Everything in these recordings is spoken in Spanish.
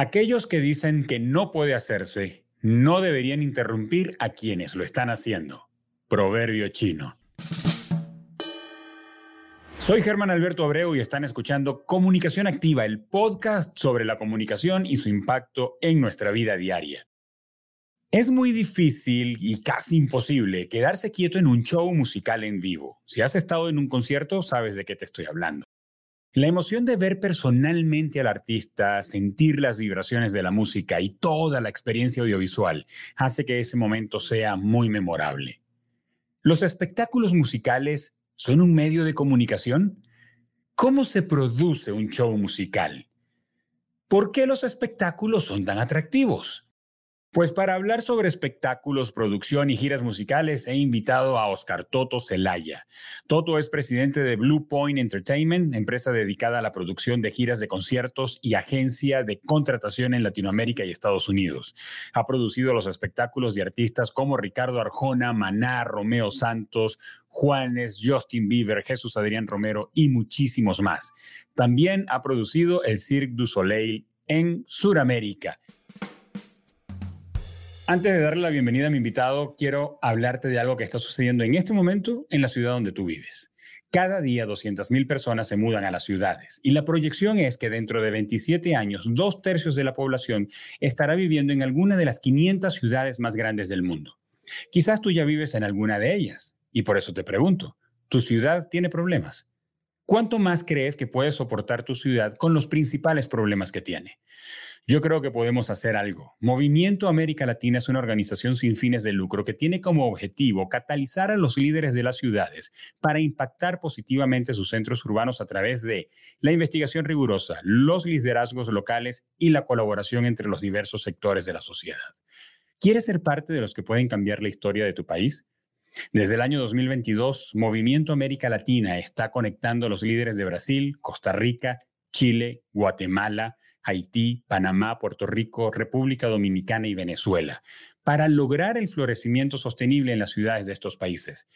Aquellos que dicen que no puede hacerse no deberían interrumpir a quienes lo están haciendo. Proverbio chino. Soy Germán Alberto Abreu y están escuchando Comunicación Activa, el podcast sobre la comunicación y su impacto en nuestra vida diaria. Es muy difícil y casi imposible quedarse quieto en un show musical en vivo. Si has estado en un concierto, sabes de qué te estoy hablando. La emoción de ver personalmente al artista, sentir las vibraciones de la música y toda la experiencia audiovisual hace que ese momento sea muy memorable. ¿Los espectáculos musicales son un medio de comunicación? ¿Cómo se produce un show musical? ¿Por qué los espectáculos son tan atractivos? Pues para hablar sobre espectáculos, producción y giras musicales he invitado a Oscar Toto Celaya. Toto es presidente de Blue Point Entertainment, empresa dedicada a la producción de giras de conciertos y agencia de contratación en Latinoamérica y Estados Unidos. Ha producido los espectáculos de artistas como Ricardo Arjona, Maná, Romeo Santos, Juanes, Justin Bieber, Jesús Adrián Romero y muchísimos más. También ha producido el Cirque du Soleil en Sudamérica antes de darle la bienvenida a mi invitado, quiero hablarte de algo que está sucediendo en este momento en la ciudad donde tú vives. Cada día 200.000 personas se mudan a las ciudades y la proyección es que dentro de 27 años, dos tercios de la población estará viviendo en alguna de las 500 ciudades más grandes del mundo. Quizás tú ya vives en alguna de ellas y por eso te pregunto, ¿tu ciudad tiene problemas? ¿Cuánto más crees que puede soportar tu ciudad con los principales problemas que tiene? Yo creo que podemos hacer algo. Movimiento América Latina es una organización sin fines de lucro que tiene como objetivo catalizar a los líderes de las ciudades para impactar positivamente sus centros urbanos a través de la investigación rigurosa, los liderazgos locales y la colaboración entre los diversos sectores de la sociedad. ¿Quieres ser parte de los que pueden cambiar la historia de tu país? Desde el año 2022, Movimiento América Latina está conectando a los líderes de Brasil, Costa Rica, Chile, Guatemala, Haití, Panamá, Puerto Rico, República Dominicana y Venezuela para lograr el florecimiento sostenible en las ciudades de estos países.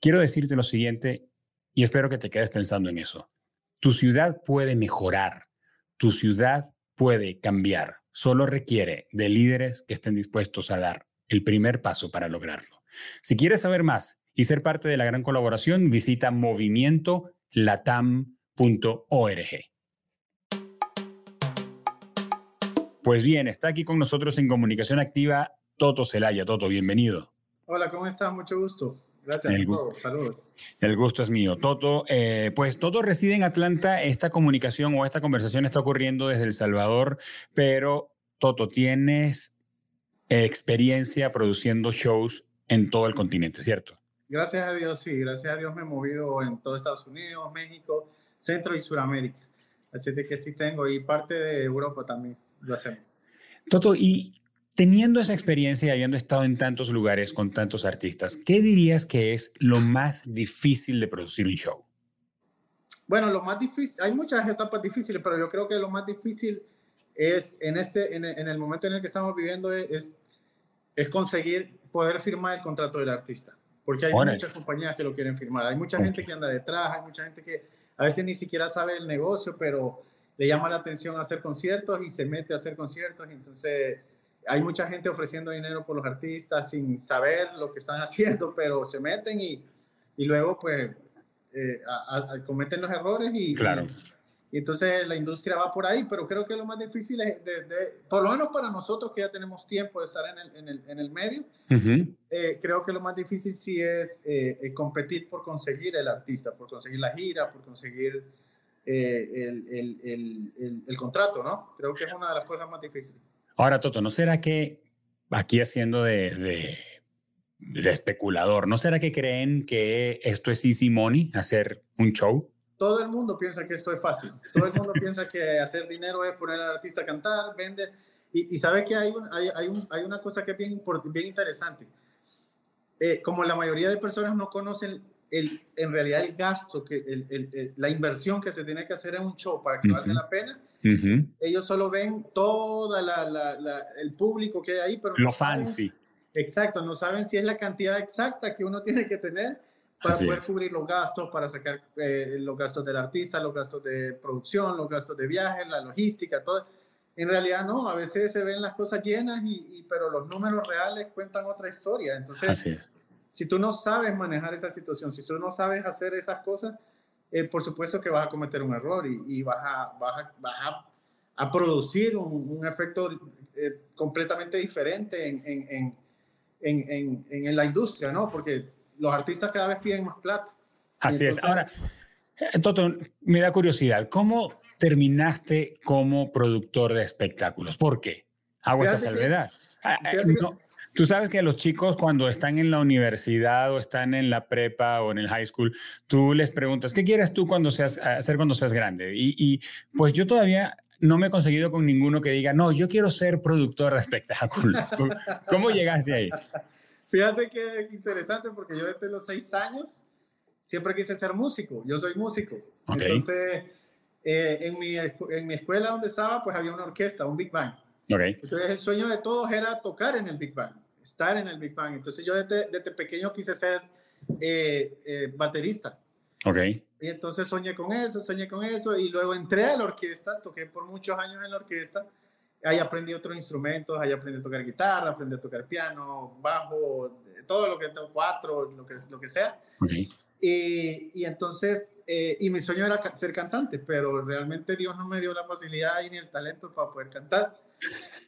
Quiero decirte lo siguiente y espero que te quedes pensando en eso. Tu ciudad puede mejorar, tu ciudad puede cambiar, solo requiere de líderes que estén dispuestos a dar el primer paso para lograrlo. Si quieres saber más y ser parte de la gran colaboración, visita movimientolatam.org. Pues bien, está aquí con nosotros en comunicación activa Toto Celaya. Toto, bienvenido. Hola, ¿cómo estás? Mucho gusto. Gracias el gusto, Saludos. El gusto es mío. Toto, eh, pues Toto reside en Atlanta. Esta comunicación o esta conversación está ocurriendo desde El Salvador, pero Toto, tienes experiencia produciendo shows en todo el continente, ¿cierto? Gracias a Dios, sí. Gracias a Dios me he movido en todo Estados Unidos, México, Centro y Suramérica. Así de que sí tengo y parte de Europa también lo hacemos. Toto, y teniendo esa experiencia y habiendo estado en tantos lugares con tantos artistas, ¿qué dirías que es lo más difícil de producir un show? Bueno, lo más difícil, hay muchas etapas difíciles, pero yo creo que lo más difícil es en, este, en, el momento en el que estamos viviendo es, es conseguir poder firmar el contrato del artista. Porque hay muchas compañías que lo quieren firmar. Hay mucha gente que anda detrás, hay mucha gente que a veces ni siquiera sabe el negocio, pero le llama la atención hacer conciertos y se mete a hacer conciertos. entonces hay mucha gente ofreciendo dinero por los artistas sin saber lo que están haciendo, pero se meten y, y luego pues eh, cometen los errores y, claro. Y entonces la industria va por ahí, pero creo que lo más difícil es, de, por lo menos para nosotros que ya tenemos tiempo de estar en el, en el, en el medio, eh, creo que lo más difícil sí es eh, eh, competir por conseguir el artista, por conseguir la gira, por conseguir el, el, el, contrato, ¿no? Creo que es una de las cosas más difíciles. Ahora, Toto, ¿no será que aquí haciendo de, de, de especulador, ¿no será que creen que esto es easy money, hacer un show? Todo el mundo piensa que esto es fácil. Todo el mundo piensa que hacer dinero es poner al artista a cantar, vendes. Y, y sabe que hay, hay, hay, un, hay, una cosa que es bien, bien interesante. Eh, como la mayoría de personas no conocen el, en realidad el gasto, que el, el, la inversión que se tiene que hacer en un show para que valga la pena, ellos solo ven la, el público que hay ahí, pero lo no fancy. exacto, no saben si es la cantidad exacta que uno tiene que tener para poder cubrir los gastos, para sacar eh, los gastos del artista, los gastos de producción, los gastos de viaje, la logística, todo. en realidad no, a veces se ven las cosas llenas, y, pero los números reales cuentan otra historia. Entonces, si tú no sabes manejar esa situación, si tú no sabes hacer esas cosas, eh, por supuesto que vas a cometer un error y, vas, a, vas, a, producir un, efecto eh, completamente diferente en, en, en, en, la industria, ¿no? Porque los artistas cada vez piden más plata. Así es. Ahora, eh, Toto, me da curiosidad, ¿cómo terminaste como productor de espectáculos? ¿Por qué? Hago esta salvedad. Ah, Tú sabes que los chicos cuando están en la universidad o están en la prepa o en el high school, tú les preguntas, ¿qué quieres tú cuando seas, hacer cuando seas grande? Y, y pues yo todavía no me he conseguido con ninguno que diga, no, yo quiero ser productor de espectáculos. ¿Cómo llegaste ahí? Fíjate que interesante porque yo desde los seis años siempre quise ser músico. Yo soy músico. Entonces, eh, en, mi, en mi escuela donde estaba, pues había una orquesta, un Big Bang. Entonces el sueño de todos era tocar en el Big Bang, estar en el Big Bang. Entonces yo desde, desde pequeño quise ser eh, eh, baterista. Okay. Y entonces soñé con eso, soñé con eso y luego entré a la orquesta, toqué por muchos años en la orquesta. Ahí aprendí otros instrumentos, ahí aprendí a tocar guitarra, aprendí a tocar piano, bajo, todo lo que tengo, cuatro, lo que, lo que sea. Okay. Y, y, entonces, eh, y mi sueño era ser cantante, pero realmente Dios no me dio la facilidad ni el talento para poder cantar.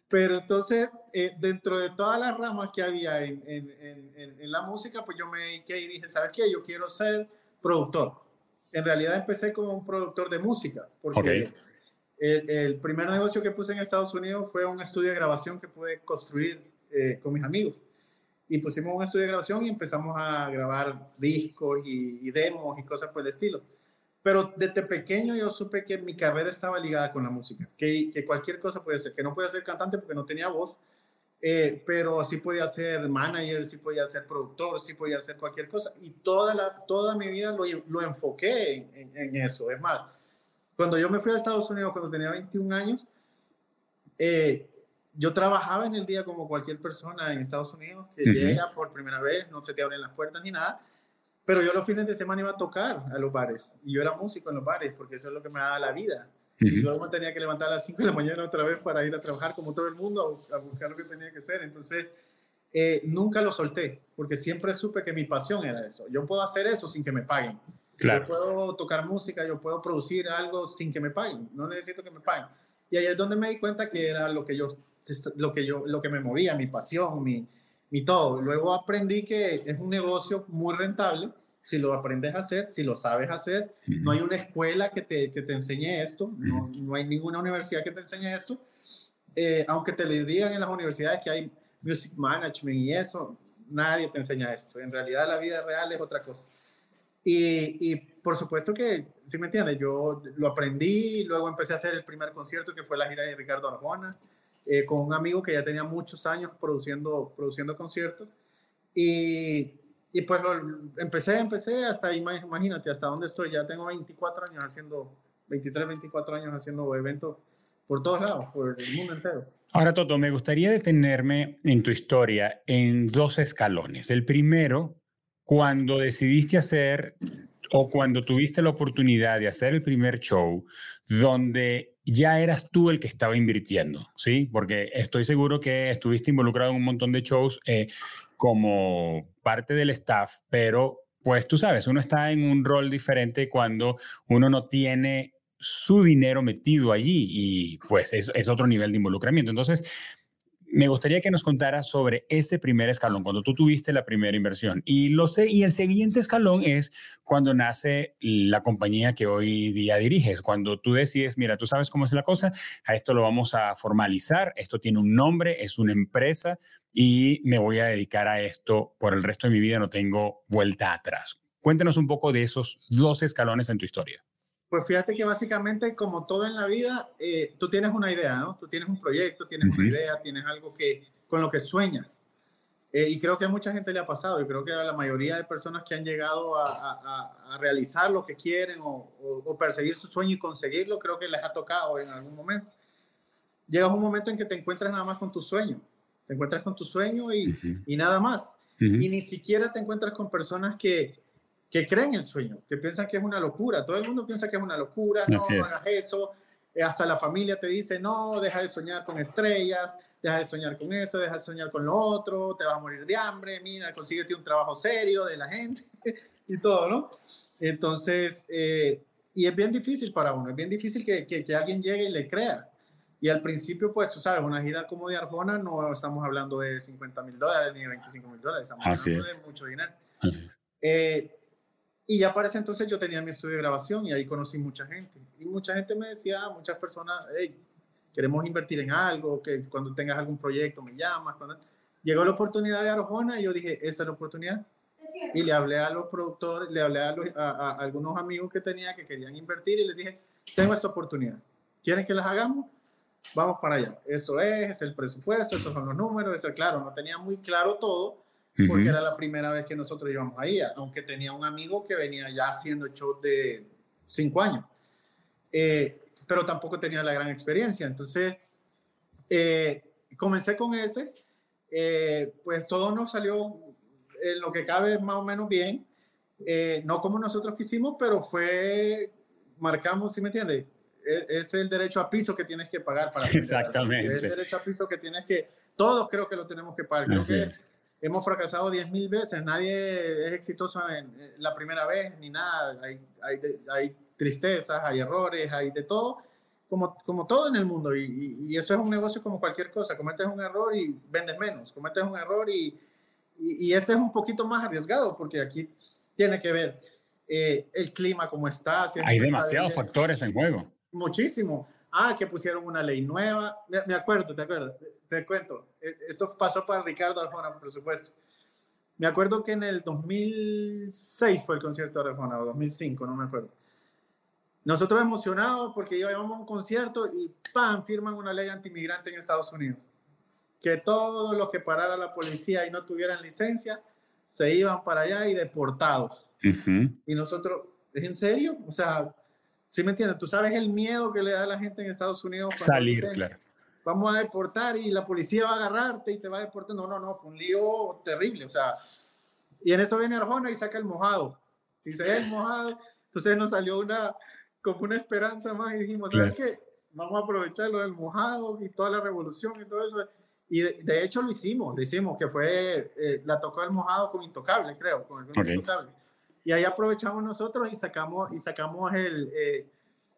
Pero entonces, eh, dentro de todas las ramas que había en, en, en, la música, pues yo me dediqué y dije, ¿sabes qué? Yo quiero ser productor. En realidad empecé como un productor de música, porque el, el, primer negocio que puse en Estados Unidos fue un estudio de grabación que pude construir eh, con mis amigos. Y pusimos un estudio de grabación y empezamos a grabar discos y, y demos y cosas por el estilo. Pero desde pequeño yo supe que mi carrera estaba ligada con la música, que, que cualquier cosa puede ser, que no podía ser cantante porque no tenía voz, eh, pero sí podía ser manager, sí podía ser productor, sí podía hacer cualquier cosa. Y toda, la, toda mi vida lo, lo enfoqué en, eso. Es más, cuando yo me fui a Estados Unidos, cuando tenía 21 años, eh, yo trabajaba en el día como cualquier persona en Estados Unidos que llega por primera vez, no se te abren las puertas ni nada pero yo los fines de semana iba a tocar a los bares y yo era músico en los bares porque eso es lo que me daba la vida. Y luego me tenía que levantar a las 5 de la mañana otra vez para ir a trabajar como todo el mundo a, buscar lo que tenía que hacer. Entonces, eh, nunca lo solté porque siempre supe que mi pasión era eso. Yo puedo hacer eso sin que me paguen. Claro. Yo puedo tocar música, yo puedo producir algo sin que me paguen. No necesito que me paguen. Y ahí es donde me di cuenta que era lo que yo, lo que yo, lo que me movía, mi pasión, mi, mi todo. Luego aprendí que es un negocio muy rentable si lo aprendes a hacer, si lo sabes hacer. No hay una escuela que te, que te enseñe esto, no, no, hay ninguna universidad que te enseñe esto. Eh, aunque te le digan en las universidades que hay music management y eso, nadie te enseña esto. En realidad la vida real es otra cosa. Y, por supuesto que, si me entiendes, yo lo aprendí, luego empecé a hacer el primer concierto que fue la gira de Ricardo Arjona. Eh, con un amigo que ya tenía muchos años produciendo, produciendo conciertos. Y, y pues empecé, empecé hasta, imagínate, hasta dónde estoy. Ya tengo 24 años haciendo, 23, 24 años haciendo eventos por todos lados, por el mundo entero. Ahora, Toto, me gustaría detenerme en tu historia en dos escalones. El primero, cuando decidiste hacer o cuando tuviste la oportunidad de hacer el primer show donde ya eras tú el que estaba invirtiendo, ¿sí? Porque estoy seguro que estuviste involucrado en un montón de shows eh, como parte del staff, pero pues tú sabes, uno está en un rol diferente cuando uno no tiene su dinero metido allí y pues es, es otro nivel de involucramiento. Entonces, me gustaría que nos contaras sobre ese primer escalón, cuando tú tuviste la primera inversión. Y, lo sé, y el siguiente escalón es cuando nace la compañía que hoy día diriges, cuando tú decides, mira, tú sabes cómo es la cosa, a esto lo vamos a formalizar, esto tiene un nombre, es una empresa y me voy a dedicar a esto por el resto de mi vida, no tengo vuelta atrás. Cuéntanos un poco de esos dos escalones en tu historia. Pues fíjate que básicamente, como todo en la vida, eh, tú tienes una idea, ¿no? Tú tienes un proyecto, tienes una idea, tienes algo que, con lo que sueñas. Eh, y creo que a mucha gente le ha pasado, y creo que a la mayoría de personas que han llegado a, a, a realizar lo que quieren o, o, perseguir su sueño y conseguirlo, creo que les ha tocado en algún momento. Llega un momento en que te encuentras nada más con tu sueño, te encuentras con tu sueño y, y nada más. Y ni siquiera te encuentras con personas que, que creen el sueño, que piensan que es una locura. Todo el mundo piensa que es una locura, no, hagas eso. hasta la familia te dice, no, deja de soñar con estrellas, deja de soñar con esto, deja de soñar con lo otro, te vas a morir de hambre, mira, consíguete un trabajo serio de la gente y todo, ¿no? Entonces, eh, y es bien difícil para uno, es bien difícil que, que, alguien llegue y le crea. Y al principio, pues tú sabes, una gira como de Arjona no estamos hablando de 50 mil dólares ni de 25 mil dólares, estamos hablando de mucho dinero. Eh, y ya para ese entonces yo tenía mi estudio de grabación y ahí conocí mucha gente. Y mucha gente me decía, muchas personas, hey, queremos invertir en algo, que cuando tengas algún proyecto me llamas. Cuando... Llegó la oportunidad de Arjona y yo dije, esta es la oportunidad. y le hablé a los productores, le hablé a, a, algunos amigos que tenía que querían invertir y les dije, tengo esta oportunidad. ¿Quieren que las hagamos? Vamos para allá. Esto es, es el presupuesto, estos son los números. Es claro, no tenía muy claro todo porque era la primera vez que nosotros íbamos ahí, aunque tenía un amigo que venía ya haciendo show de cinco años. Eh, pero tampoco tenía la gran experiencia. Entonces, eh, comencé con ese, eh, pues todo nos salió en lo que cabe más o menos bien, eh, no como nosotros quisimos, pero fue, marcamos, ¿sí me entiendes? E, es, el derecho a piso que tienes que pagar para... Exactamente. Es el derecho a piso que tienes que, todos creo que lo tenemos que pagar. Creo que hemos fracasado 10.000 veces, nadie es exitoso en, la primera vez, ni nada, hay, hay, hay tristezas, hay errores, hay de todo, como, como todo en el mundo. Y, y, eso es un negocio como cualquier cosa. Cometes un error y vendes menos. Cometes un error y, y, ese es un poquito más arriesgado porque aquí tiene que ver eh, el clima, cómo está. hay demasiados factores en juego. Muchísimo. Ah, que pusieron una ley nueva. Me, acuerdo, te acuerdo. Te, cuento. E, esto pasó para Ricardo Arjona, por supuesto. Me acuerdo que en el 2006 fue el concierto de Arjona, o 2005, no me acuerdo nosotros emocionados porque íbamos a un concierto y ¡pam! firman una ley antimigrante en Estados Unidos. Que todos los que parara la policía y no tuvieran licencia se iban para allá y deportados. Y nosotros, ¿es en serio? O sea, ¿sí me entiendes? Tú sabes el miedo que le da a la gente en Estados Unidos. Salir, claro. Vamos a deportar y la policía va a agarrarte y te va a deportar. No, no, no, fue un lío terrible. O sea, y en eso viene Arjona y saca el mojado. Dice, el mojado. Entonces nos salió una, como una esperanza más y dijimos, ¿sabes qué? Vamos a aprovechar lo del mojado y toda la revolución y todo eso. Y de, hecho lo hicimos, lo hicimos, que fue, eh, la tocó el mojado con Intocable, creo, con el Intocable. Y ahí aprovechamos nosotros y sacamos, y sacamos el... Eh,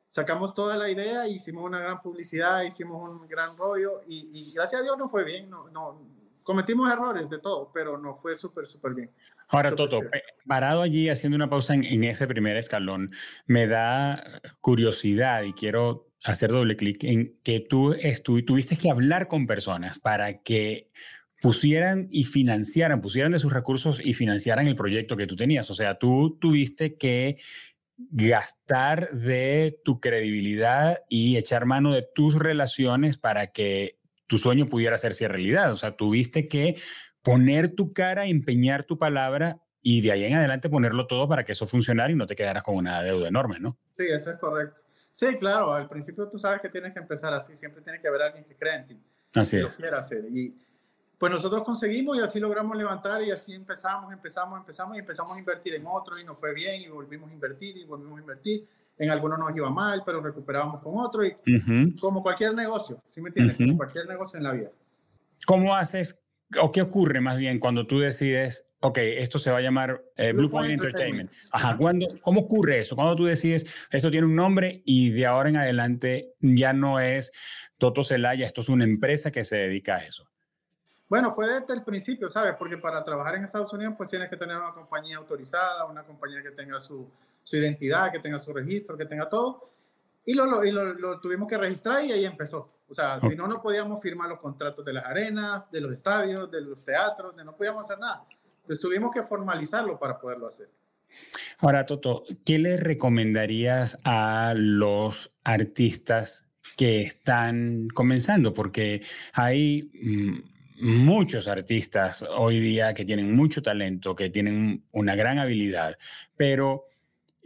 sacamos toda la idea, hicimos una gran publicidad, hicimos un gran rollo y, y gracias a Dios no fue bien, no, no, cometimos errores de todo, pero no fue súper, súper bien. Ahora, Toto, parado allí haciendo una pausa en, ese primer escalón, me da curiosidad y quiero hacer doble clic en que tú tuviste que hablar con personas para que pusieran y financiaran, pusieran de sus recursos y financiaran el proyecto que tú tenías. O sea, tú tuviste que gastar de tu credibilidad y echar mano de tus relaciones para que tu sueño pudiera hacerse realidad. O sea, tuviste que poner tu cara, empeñar tu palabra y de ahí en adelante ponerlo todo para que eso funcionara y no te quedaras con una deuda enorme, ¿no? Sí, eso es correcto. Sí, claro, al principio tú sabes que tienes que empezar así, siempre tiene que haber alguien que crea en ti. Así Lo quiera hacer. Y pues nosotros conseguimos y así logramos levantar y así empezamos, empezamos, empezamos y empezamos a invertir en otros y nos fue bien y volvimos a invertir y volvimos a invertir. En algunos nos iba mal, pero recuperábamos con otro y como cualquier negocio, ¿sí me entiendes? Como cualquier negocio en la vida. ¿Cómo haces o qué ocurre más bien cuando tú decides, ok, esto se va a llamar eh, Blue, Point Entertainment? Ajá, ¿cómo ocurre eso? Cuando tú decides, esto tiene un nombre y de ahora en adelante ya no es Toto Celaya, esto es una empresa que se dedica a eso. Bueno, fue desde el principio, ¿sabes? Porque para trabajar en Estados Unidos, pues tienes que tener una compañía autorizada, una compañía que tenga su, su identidad, que tenga su registro, que tenga todo. Y, lo, y lo, lo, tuvimos que registrar y ahí empezó. O sea, si no, no podíamos firmar los contratos de las arenas, de los estadios, de los teatros, de no podíamos hacer nada. Entonces tuvimos que formalizarlo para poderlo hacer. Ahora, Toto, ¿qué le recomendarías a los artistas que están comenzando? Porque hay mm, muchos artistas hoy día que tienen mucho talento, que tienen una gran habilidad, pero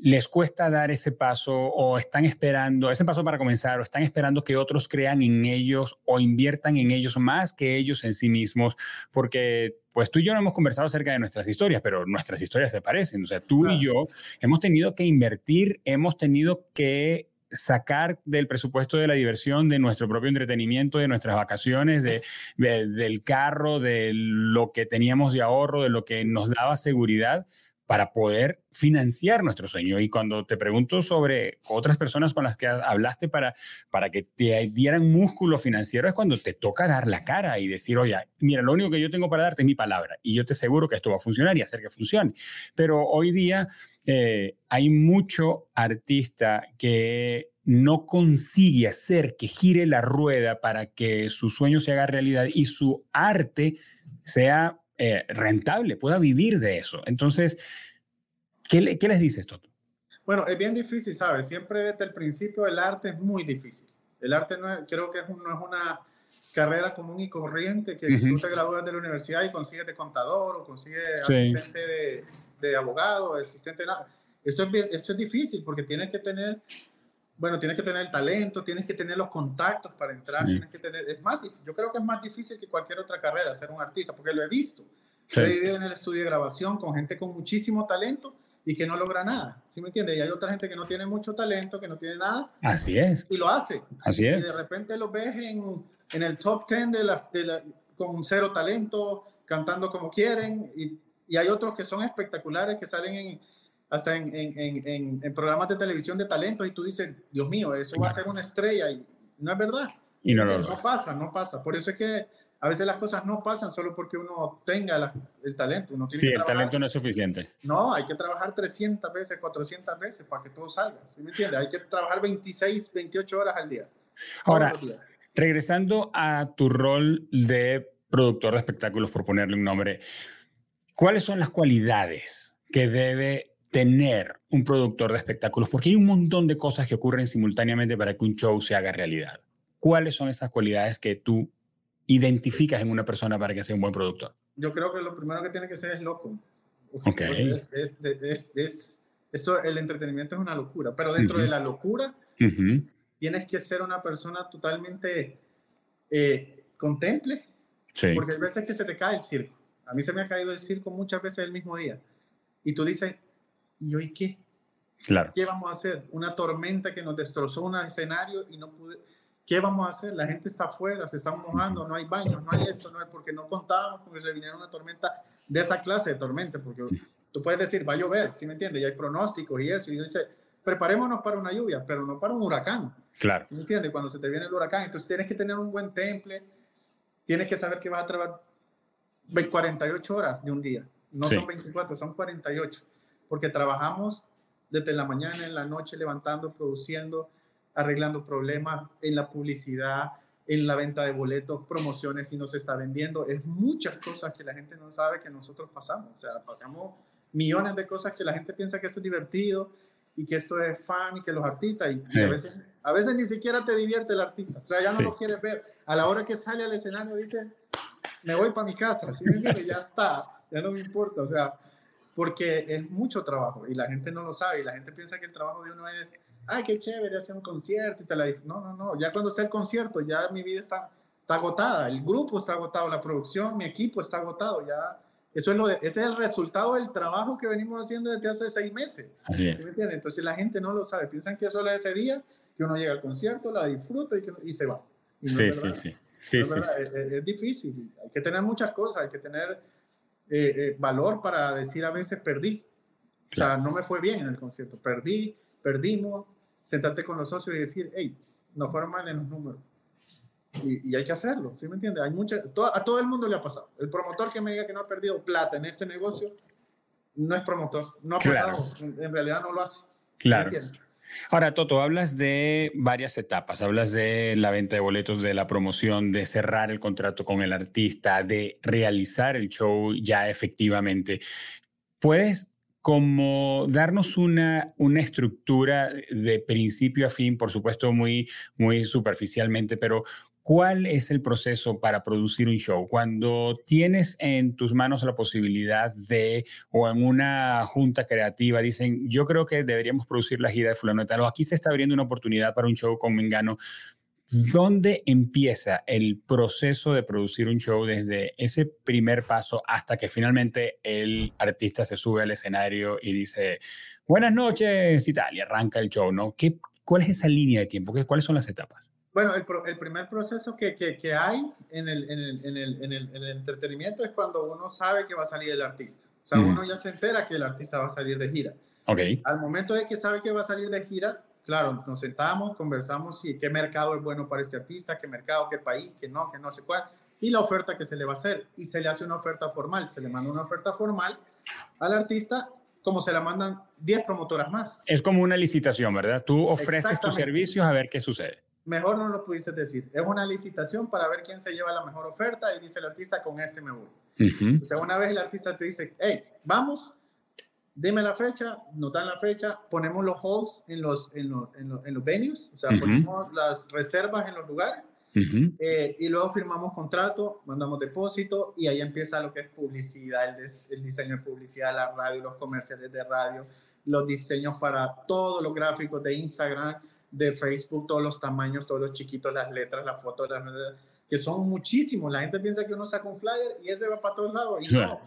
les cuesta dar ese paso o están esperando, ese paso para comenzar, o están esperando que otros crean en ellos o inviertan en ellos más que ellos en sí mismos, porque pues tú y yo no hemos conversado acerca de nuestras historias, pero nuestras historias se parecen, o sea, tú y yo hemos tenido que invertir, hemos tenido que sacar del presupuesto de la diversión, de nuestro propio entretenimiento, de nuestras vacaciones, de, del carro, de lo que teníamos de ahorro, de lo que nos daba seguridad para poder financiar nuestro sueño. Y cuando te pregunto sobre otras personas con las que hablaste para, para que te dieran músculo financiero, es cuando te toca dar la cara y decir, oye, mira, lo único que yo tengo para darte es mi palabra y yo te aseguro que esto va a funcionar y hacer que funcione. Pero hoy día eh, hay mucho artista que no consigue hacer que gire la rueda para que su sueño se haga realidad y su arte sea eh, rentable, pueda vivir de eso. Entonces, ¿qué, les dices, Toto? Bueno, es bien difícil, ¿sabes? Siempre desde el principio el arte es muy difícil. El arte no creo que no es una carrera común y corriente que tú te gradúas de la universidad y consigues de contador o consigues asistente de, de, abogado, asistente de nada. Esto es, esto es difícil porque tienes que tener bueno, tienes que tener el talento, tienes que tener los contactos para entrar, tienes que tener, es más yo creo que es más difícil que cualquier otra carrera ser un artista, porque lo he visto. He vivido en el estudio de grabación con gente con muchísimo talento y que no logra nada, ¿sí me entiendes? Y hay otra gente que no tiene mucho talento, que no tiene nada. Así es. Y lo hace. Así es. Y de repente lo ves en, en el top 10 de la, de la, con cero talento, cantando como quieren, y, y hay otros que son espectaculares, que salen en hasta en, en, en, programas de televisión de talento y tú dices, Dios mío, eso va a ser una estrella y no es verdad. Y no, no, no pasa, no pasa. Por eso es que a veces las cosas no pasan solo porque uno tenga el talento. Uno tiene sí, el talento no es suficiente. No, hay que trabajar 300 veces, 400 veces para que todo salga. ¿sí me entiendes? Hay que trabajar 26, 28 horas al día. Ahora, regresando a tu rol de productor de espectáculos, por ponerle un nombre, ¿cuáles son las cualidades que debe tener un productor de espectáculos? Porque hay un montón de cosas que ocurren simultáneamente para que un show se haga realidad. ¿Cuáles son esas cualidades que tú identificas en una persona para que sea un buen productor? Yo creo que lo primero que tiene que ser es loco. Ok. Es, esto, el entretenimiento es una locura, pero dentro de la locura tienes que ser una persona totalmente eh, contemple, sí. porque hay veces que se te cae el circo. A mí se me ha caído el circo muchas veces el mismo día. Y tú dices, ¿y hoy qué? Claro. ¿Qué vamos a hacer? Una tormenta que nos destrozó un escenario y no pude. ¿Qué vamos a hacer? La gente está afuera, se están mojando, no hay baños, no hay esto, no hay porque no contábamos con que se viniera una tormenta de esa clase de tormenta, porque tú puedes decir, va a llover, ¿sí me entiendes? Y hay pronósticos y eso, y dice, preparémonos para una lluvia, pero no para un huracán. Claro. ¿Sí me entiendes? Cuando se te viene el huracán, entonces tienes que tener un buen temple, tienes que saber que vas a trabajar 48 horas de un día, no son 24, son 48 porque trabajamos desde la mañana, en la noche, levantando, produciendo, arreglando problemas en la publicidad, en la venta de boletos, promociones, si no se está vendiendo. Es muchas cosas que la gente no sabe que nosotros pasamos. O sea, pasamos millones de cosas que la gente piensa que esto es divertido y que esto es fan y que los artistas, y, a, veces, a veces ni siquiera te divierte el artista. O sea, ya no lo quieres ver. A la hora que sale al escenario dice, me voy para mi casa, ¿sí Ya está, ya no me importa. O sea, porque es mucho trabajo y la gente no lo sabe y la gente piensa que el trabajo de uno es, ay, qué chévere hacer un concierto y te la No, no, no, ya cuando está el concierto, ya mi vida está, está agotada, el grupo está agotado, la producción, mi equipo está agotado, ya. Eso es lo de, ese es el resultado del trabajo que venimos haciendo desde hace seis meses. Así ¿Me entiendes? Entonces la gente no lo sabe, piensan que solo es ese día, que uno llega al concierto, la disfruta y, que, y se va. sí, sí, sí, sí, sí, es difícil, hay que tener muchas cosas, hay que tener eh, eh, valor para decir a veces perdí. O sea, no me fue bien en el concierto. Perdí, perdimos. Sentarte con los socios y decir, hey, no fueron mal en los números. Y, hay que hacerlo, ¿sí me entiendes? Hay mucha, a todo el mundo le ha pasado. El promotor que me diga que no ha perdido plata en este negocio no es promotor. No ha pasado. En, realidad no lo hace. Claro. Ahora, Toto, hablas de varias etapas. Hablas de la venta de boletos, de la promoción, de cerrar el contrato con el artista, de realizar el show ya efectivamente. ¿Puedes como darnos una, una estructura de principio a fin, por supuesto muy, muy superficialmente, pero ¿Cuál es el proceso para producir un show? Cuando tienes en tus manos la posibilidad de, o en una junta creativa, dicen, yo creo que deberíamos producir la gira de fulano de o aquí se está abriendo una oportunidad para un show con Mengano. ¿Dónde empieza el proceso de producir un show desde ese primer paso hasta que finalmente el artista se sube al escenario y dice, buenas noches y tal, y arranca el show, ¿no? ¿Qué, ¿Cuál es esa línea de tiempo? ¿Cuáles son las etapas? Bueno, el, el primer proceso que, que, que hay en el, en, el, en, el, en, el, entretenimiento es cuando uno sabe que va a salir el artista. O sea, uno ya se entera que el artista va a salir de gira. Okay. Al momento de que sabe que va a salir de gira, claro, nos sentamos, conversamos y qué mercado es bueno para este artista, qué mercado, qué país, qué no, qué no sé cuál, y la oferta que se le va a hacer. Y se le hace una oferta formal, se le manda una oferta formal al artista como se la mandan 10 promotoras más. Es como una licitación, ¿verdad? Tú ofreces tus servicios a ver qué sucede. Mejor no lo pudiste decir. Es una licitación para ver quién se lleva la mejor oferta y dice el artista, con este me voy. O sea, una vez el artista te dice, hey, vamos, dime la fecha, notan la fecha, ponemos los halls en los, en los, en los, venues, o sea, ponemos las reservas en los lugares, eh, y luego firmamos contrato, mandamos depósito, y ahí empieza lo que es publicidad, el, el, diseño de publicidad, la radio, los comerciales de radio, los diseños para todos los gráficos de Instagram, de Facebook, todos los tamaños, todos los chiquitos, las letras, las fotos, las, que son muchísimos. La gente piensa que uno saca un flyer y ese va para todos lados. Y no,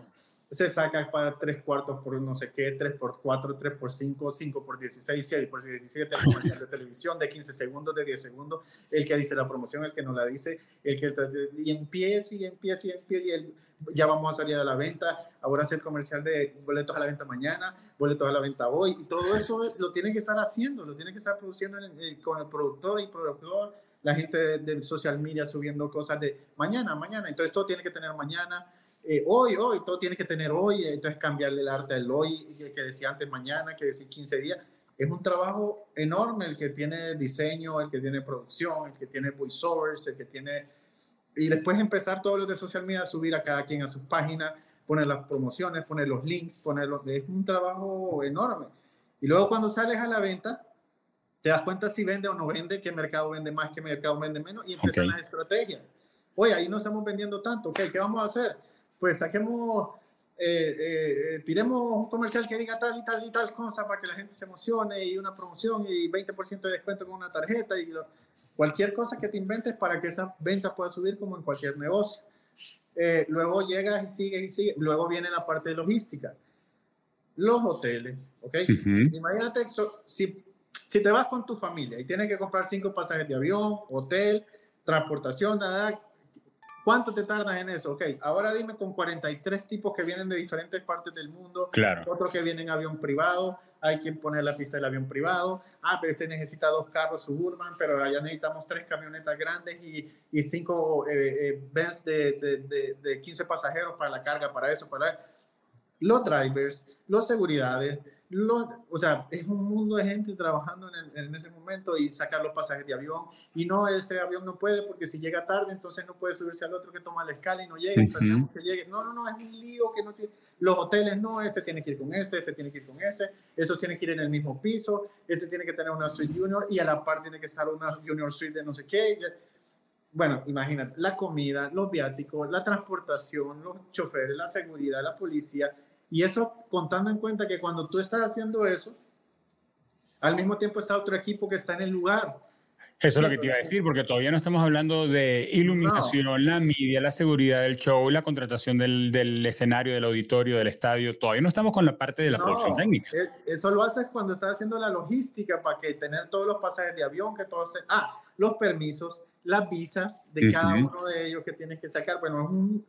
se saca para 3 cuartos por no sé qué, 3 por 4, 3 por 5, 5 por 16, 6 por 17, comercial de televisión de 15 segundos, de 10 segundos, el que dice la promoción, el que no la dice, el que y empieza y empieza y empieza y el, ya vamos a salir a la venta, ahora hacer comercial de boletos a la venta mañana, boletos a la venta hoy y todo eso lo tiene que estar haciendo, lo tiene que estar produciendo con el productor y productor, la gente del social media subiendo cosas de mañana, mañana, entonces todo tiene que tener mañana eh, hoy, hoy, todo tiene que tener hoy, entonces cambiarle el arte al hoy, que decía antes mañana, que decía 15 días. Es un trabajo enorme el que tiene diseño, el que tiene producción, el que tiene voiceovers, el que tiene... Y después empezar todos los de social media a subir a cada quien a sus páginas, poner las promociones, poner los links, ponerlos... Es un trabajo enorme. Y luego cuando sales a la venta, te das cuenta si vende o no vende, qué mercado vende más, qué mercado vende menos, y empiezan las estrategias. Oye, ahí no estamos vendiendo tanto, ok, ¿qué vamos a hacer? Pues saquemos, eh, eh, tiremos un comercial que diga tal y tal y tal cosa para que la gente se emocione y una promoción y 20% de descuento con una tarjeta y cualquier cosa que te inventes para que esa venta pueda subir como en cualquier negocio. Eh, luego llegas y sigues y sigues. Luego viene la parte de logística. Los hoteles, ¿ok? Imagínate, si, si te vas con tu familia y tienes que comprar cinco pasajes de avión, hotel, transportación, nada, ¿Cuánto te tardas en eso? Ok, ahora dime con 43 tipos que vienen de diferentes partes del mundo. Claro. Otro que viene en avión privado. Hay quien pone la pista del avión privado. Ah, pero este necesita dos carros suburban, pero allá necesitamos tres camionetas grandes y, y cinco eh, eh de, de, de, 15 pasajeros para la carga, para eso, para los drivers, los seguridades, o sea, es un mundo de gente trabajando en, ese momento y sacar los pasajes de avión. Y no, ese avión no puede porque si llega tarde, entonces no puede subirse al otro que toma la escala y no llega. que llegue. No, no, no, es un lío que no tiene. Los hoteles no, este tiene que ir con este, este tiene que ir con ese, esos tienen que ir en el mismo piso, este tiene que tener una suite junior y a la par tiene que estar una junior suite de no sé qué. Bueno, imagínate, la comida, los viáticos, la transportación, los choferes, la seguridad, la policía y eso contando en cuenta que cuando tú estás haciendo eso, al mismo tiempo está otro equipo que está en el lugar. Eso es lo que te iba a decir, porque todavía no estamos hablando de iluminación, la media, la seguridad del show, la contratación del, del, escenario, del auditorio, del estadio. Todavía no estamos con la parte de la producción técnica. Eso lo haces cuando estás haciendo la logística para que tener todos los pasajes de avión, que todos. Ah, los permisos, las visas de cada uno de ellos que tienes que sacar. Bueno, es un,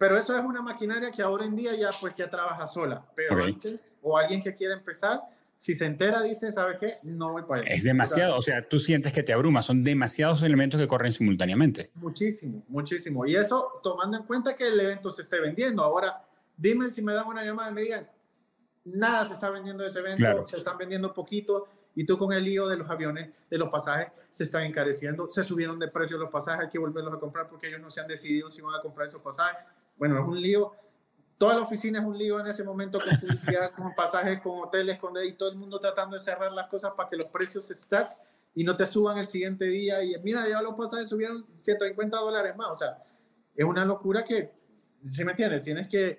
pero eso es una maquinaria que ahora en día ya pues ya trabaja sola. Pero antes, o alguien que quiere empezar, si se entera, dice, ¿sabe qué? No voy para allá. Es demasiado, o sea, tú sientes que te abruma, son demasiados elementos que corren simultáneamente. Muchísimo, muchísimo. Y eso tomando en cuenta que el evento se esté vendiendo. Ahora, dime si me dan una llamada y me digan, nada se está vendiendo de ese evento, se están vendiendo poquito, y tú con el lío de los aviones, de los pasajes, se están encareciendo, se subieron de precio los pasajes, hay que volverlos a comprar porque ellos no se han decidido si van a comprar esos pasajes bueno, es un lío. Toda la oficina es un lío en ese momento con publicidad, con pasajes, con hoteles, con y todo el mundo tratando de cerrar las cosas para que los precios estén y no te suban el siguiente día. Y mira, ya los pasajes subieron 150 dólares más. O sea, es una locura que, ¿se me entiende? Tienes que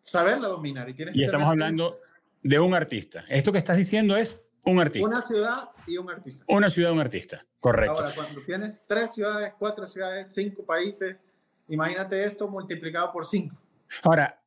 saberla dominar. Y, tienes y estamos hablando de un artista. Esto que estás diciendo es un artista. Una ciudad y un artista. Una ciudad y un artista, correcto. Ahora, cuando tienes tres ciudades, cuatro ciudades, cinco países, Imagínate esto multiplicado por 5. Ahora,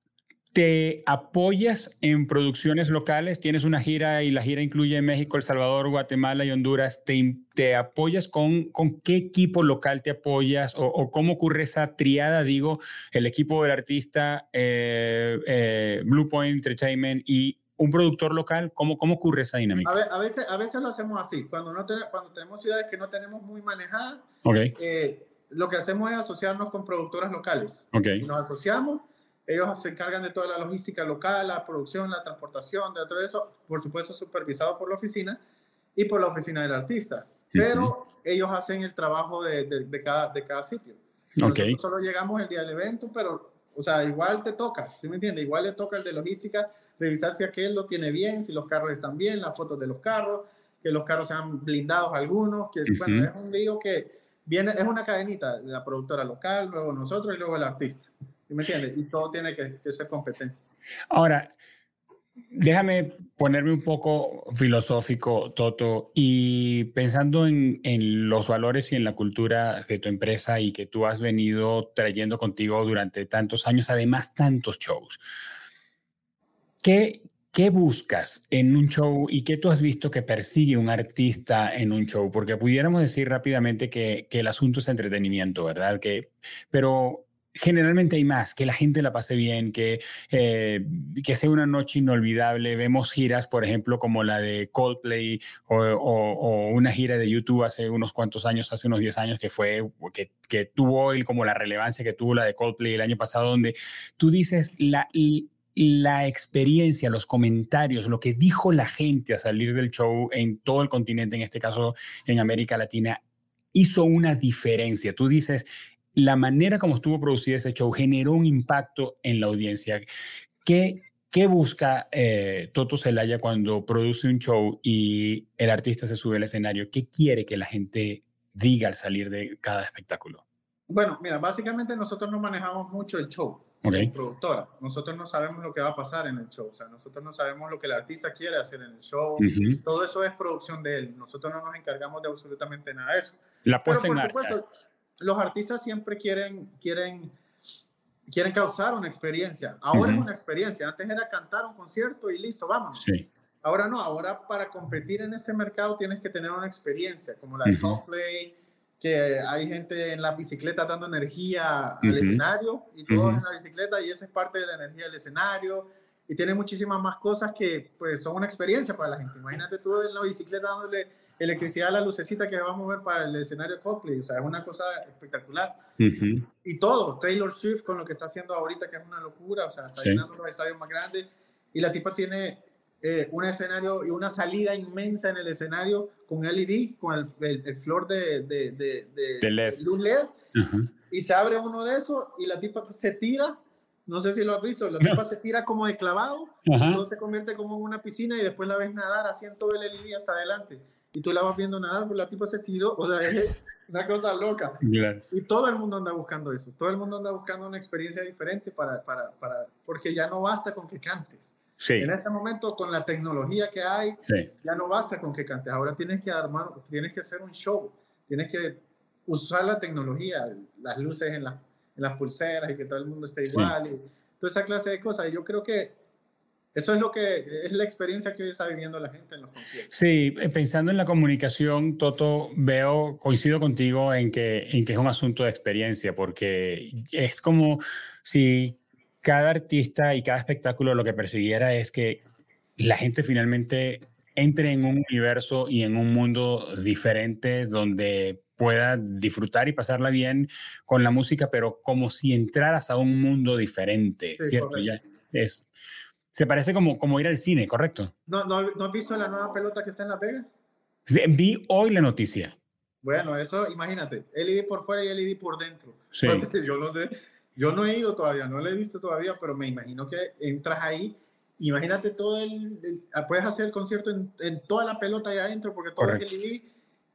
¿Te apoyas en producciones locales? ¿Tienes una gira y la gira incluye México, El Salvador, Guatemala y Honduras? ¿Te, te apoyas con, con qué equipo local te apoyas o, cómo ocurre esa triada, digo, el equipo del artista, eh, eh, Blue Point Entertainment y un productor local? ¿Cómo, cómo ocurre esa dinámica? A, veces, a veces lo hacemos así. Cuando, no cuando tenemos ciudades que no tenemos muy manejadas, okay. Eh, lo que hacemos es asociarnos con productoras locales. Okay. Nos asociamos ellos se encargan de toda la logística local, la producción, la transportación, de todo eso, por supuesto supervisado por la oficina y por la oficina del artista. Pero ellos hacen el trabajo de, de, cada, de cada sitio. Okay. Nosotros solo llegamos el día del evento, pero, o sea, igual te toca, ¿sí me entiendes? Igual le toca el de logística, revisar si aquel lo tiene bien, si los carros están bien, las fotos de los carros, que los carros sean blindados algunos, que bueno, es un lío que viene, es una cadenita, la productora local, luego nosotros y luego el artista. ¿Me entiendes? Y todo tiene que, ser competente. Ahora, déjame ponerme un poco filosófico, Toto, y pensando en, en, los valores y en la cultura de tu empresa y que tú has venido trayendo contigo durante tantos años, además tantos shows. ¿Qué, ¿Qué buscas en un show y qué tú has visto que persigue un artista en un show? Porque pudiéramos decir rápidamente que, que el asunto es entretenimiento, ¿verdad? Que, pero generalmente hay más, que la gente la pase bien, que, eh, que sea una noche inolvidable. Vemos giras, por ejemplo, como la de Coldplay o, una gira de YouTube hace unos cuantos años, hace unos 10 años, que fue, que, que tuvo el, como la relevancia que tuvo la de Coldplay el año pasado, donde tú dices la, la experiencia, los comentarios, lo que dijo la gente a salir del show en todo el continente, en este caso en América Latina, hizo una diferencia. Tú dices, la manera como estuvo producido ese show generó un impacto en la audiencia. ¿Qué, qué busca eh, Toto Celaya cuando produce un show y el artista se sube al escenario? ¿Qué quiere que la gente diga al salir de cada espectáculo? Bueno, mira, básicamente nosotros no manejamos mucho el show. Okay. productora. Nosotros no sabemos lo que va a pasar en el show. O sea, nosotros no sabemos lo que el artista quiere hacer en el show. Todo eso es producción de él. Nosotros no nos encargamos de absolutamente nada de eso. La puesta en los artistas siempre quieren, quieren, quieren causar una experiencia. Ahora es una experiencia. Antes era cantar un concierto y listo, vamos. Sí. Ahora no, ahora para competir en este mercado tienes que tener una experiencia, como la de cosplay, que hay gente en la bicicleta dando energía al escenario y todos en la bicicleta y esa es parte de la energía del escenario y tiene muchísimas más cosas que pues son una experiencia para la gente. Imagínate tú en la bicicleta dándole electricidad a la lucecita que va a mover para el escenario Coldplay, o sea, es una cosa espectacular. Y todo, Taylor Swift con lo que está haciendo ahorita, que es una locura, o sea, está llenando los estadios más grandes, y la tipa tiene eh, un escenario y una salida inmensa en el escenario con LED, con el, el, flor de, de, de, LED. luz LED, y se abre uno de esos y la tipa se tira. No sé si lo has visto, la tipa se tira como de clavado, entonces se convierte como en una piscina y después la ves nadar haciendo el LED hasta adelante. Y tú la vas viendo nadar, pues la tipa se tiró, o sea, es una cosa loca. Y todo el mundo anda buscando eso, todo el mundo anda buscando una experiencia diferente para, para, para porque ya no basta con que cantes. Sí. En este momento, con la tecnología que hay, ya no basta con que cantes, ahora tienes que armar, tienes que hacer un show, tienes que usar la tecnología, las luces en, en las pulseras y que todo el mundo esté igual, y toda esa clase de cosas. Y yo creo que eso es lo que es la experiencia que hoy está viviendo la gente en los conciertos. Sí, eh, pensando en la comunicación, Toto, veo, coincido contigo en que, en que es un asunto de experiencia, porque es como si cada artista y cada espectáculo lo que persiguiera es que la gente finalmente entre en un universo y en un mundo diferente donde pueda disfrutar y pasarla bien con la música, pero como si entraras a un mundo diferente, ¿cierto? Ya es se parece como, como ir al cine, ¿correcto? ¿No, no, ¿No has visto la nueva pelota que está en Las Vegas? vi hoy la noticia. Bueno, eso, imagínate, LED por fuera y LED por dentro. Sí. yo no sé, yo no he ido todavía, no lo he visto todavía, pero me imagino que entras ahí, imagínate todo el, ah, puedes hacer el concierto en, en, toda la pelota ahí adentro, porque todo el LED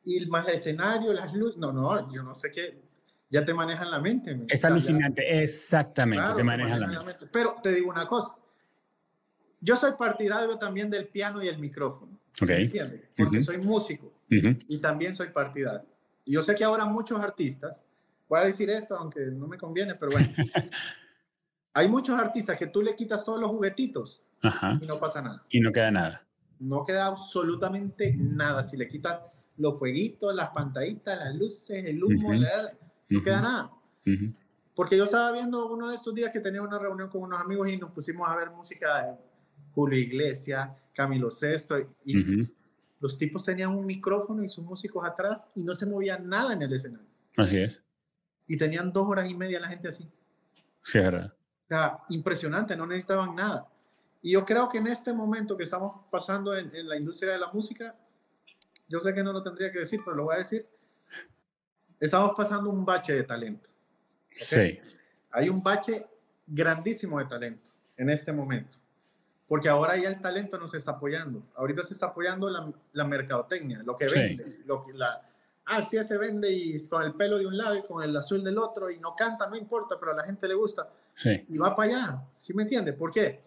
y más el escenario, las luces, no, no, yo no sé qué, ya te manejan la mente. Es alucinante, exactamente, te manejan, la, mente. la mente. Pero te digo una cosa, yo soy partidario también del piano y el micrófono. Okay. entiendes? Porque soy músico y también soy partidario. Y yo sé que ahora muchos artistas, voy a decir esto aunque no me conviene, pero bueno, hay muchos artistas que tú le quitas todos los juguetitos y no pasa nada. Y no queda nada. No queda absolutamente nada. Si le quitas los fueguitos, las pantallitas, las luces, el humo, no queda nada. Porque yo estaba viendo uno de estos días que tenía una reunión con unos amigos y nos pusimos a ver música de Julio Iglesias, Camilo Sesto, y los tipos tenían un micrófono y sus músicos atrás y no se movía nada en el escenario. Así es. Y tenían dos horas y media la gente así. Sí, verdad. O sea, impresionante, no necesitaban nada. Y yo creo que en este momento que estamos pasando en, la industria de la música, yo sé que no lo tendría que decir, pero lo voy a decir, estamos pasando un bache de talento. Sí. Hay un bache grandísimo de talento en este momento, porque ahora ya el talento nos está apoyando. Ahorita se está apoyando la, la mercadotecnia, lo que vende, lo que, la, ah, sí, se vende y con el pelo de un lado y con el azul del otro y no canta, no importa, pero a la gente le gusta. Sí. Y va para allá, ¿sí me entiendes? ¿Por qué?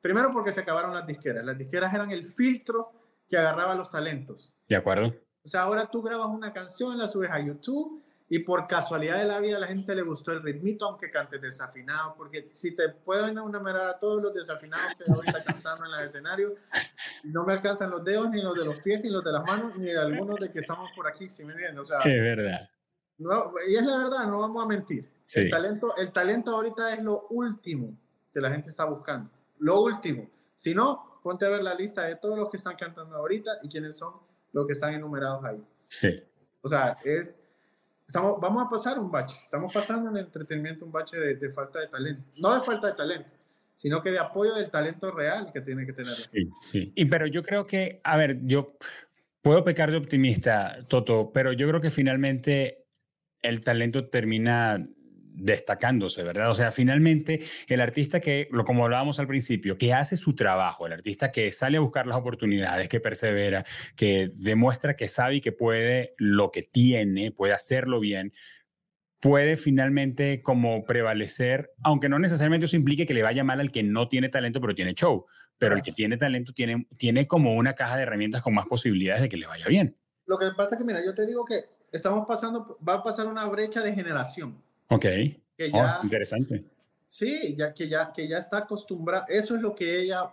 Primero porque se acabaron las disqueras. Las disqueras eran el filtro que agarraba los talentos. De acuerdo. O sea, ahora tú grabas una canción, la subes a YouTube y por casualidad de la vida a la gente le gustó el ritmito, aunque cantes desafinado, porque si te puedo enumerar a todos los desafinados que ahorita cantando en el escenario, no me alcanzan los dedos, ni los de los pies, ni los de las manos, ni de algunos de que estamos por aquí, ¿sí me entiendes? O sea, es verdad. No, y es la verdad, no vamos a mentir. El, talento, el talento ahorita es lo último que la gente está buscando. Lo último. Si no, ponte a ver la lista de todos los que están cantando ahorita y quiénes son los que están enumerados ahí. Sí. O sea, es Estamos, vamos a pasar un bache, estamos pasando en el entretenimiento un bache de, falta de talento, no de falta de talento, sino que de apoyo del talento real que tiene que tener. Sí, sí. Y, pero yo creo que, a ver, yo puedo pecar de optimista, Toto, pero yo creo que finalmente el talento termina destacándose, ¿verdad? O sea, finalmente el artista que, como hablábamos al principio, que hace su trabajo, el artista que sale a buscar las oportunidades, que persevera, que demuestra que sabe y que puede lo que tiene, puede hacerlo bien, puede finalmente como prevalecer, aunque no necesariamente eso implique que le vaya mal al que no tiene talento, pero tiene show, pero el que tiene talento tiene, tiene como una caja de herramientas con más posibilidades de que le vaya bien. Lo que pasa es que, mira, yo te digo que estamos pasando, va a pasar una brecha de generación. Ok. Oh, interesante. Sí, ya que ya que ya está acostumbrada, eso es lo que ella,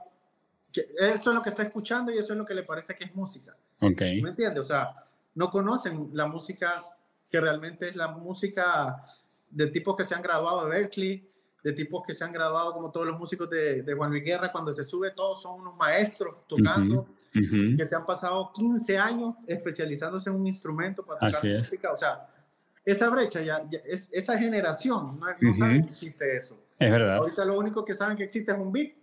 eso es lo que está escuchando y eso es lo que le parece que es música. Ok. ¿Me entiendes? O sea, no conocen la música que realmente es la música de tipos que se han graduado de Berkeley, de tipos que se han graduado como todos los músicos de, de Juan Luis Guerra, cuando se sube todos son unos maestros tocando, que se han pasado 15 años especializándose en un instrumento para tocar música. O sea, esa brecha, ya, es, esa generación no, no saben que existe eso. Es verdad. Ahorita lo único que saben que existe es un beat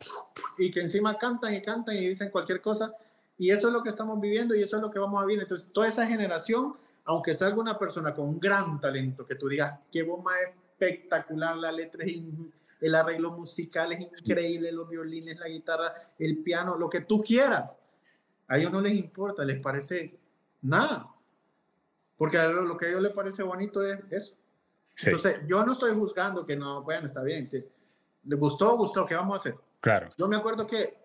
y que encima cantan y cantan y dicen cualquier cosa. Y eso es lo que estamos viviendo y eso es lo que vamos a vivir. Entonces, toda esa generación, aunque salga una persona con un gran talento, que tú digas, qué bomba espectacular, la letra es el arreglo musical es increíble, los violines, la guitarra, el piano, lo que tú quieras. A ellos no les importa, les parece nada. Porque a lo, que a ellos les parece bonito es eso. Entonces, yo no estoy juzgando que no, bueno, está bien, que le gustó, gustó, ¿qué vamos a hacer? Claro. Yo me acuerdo que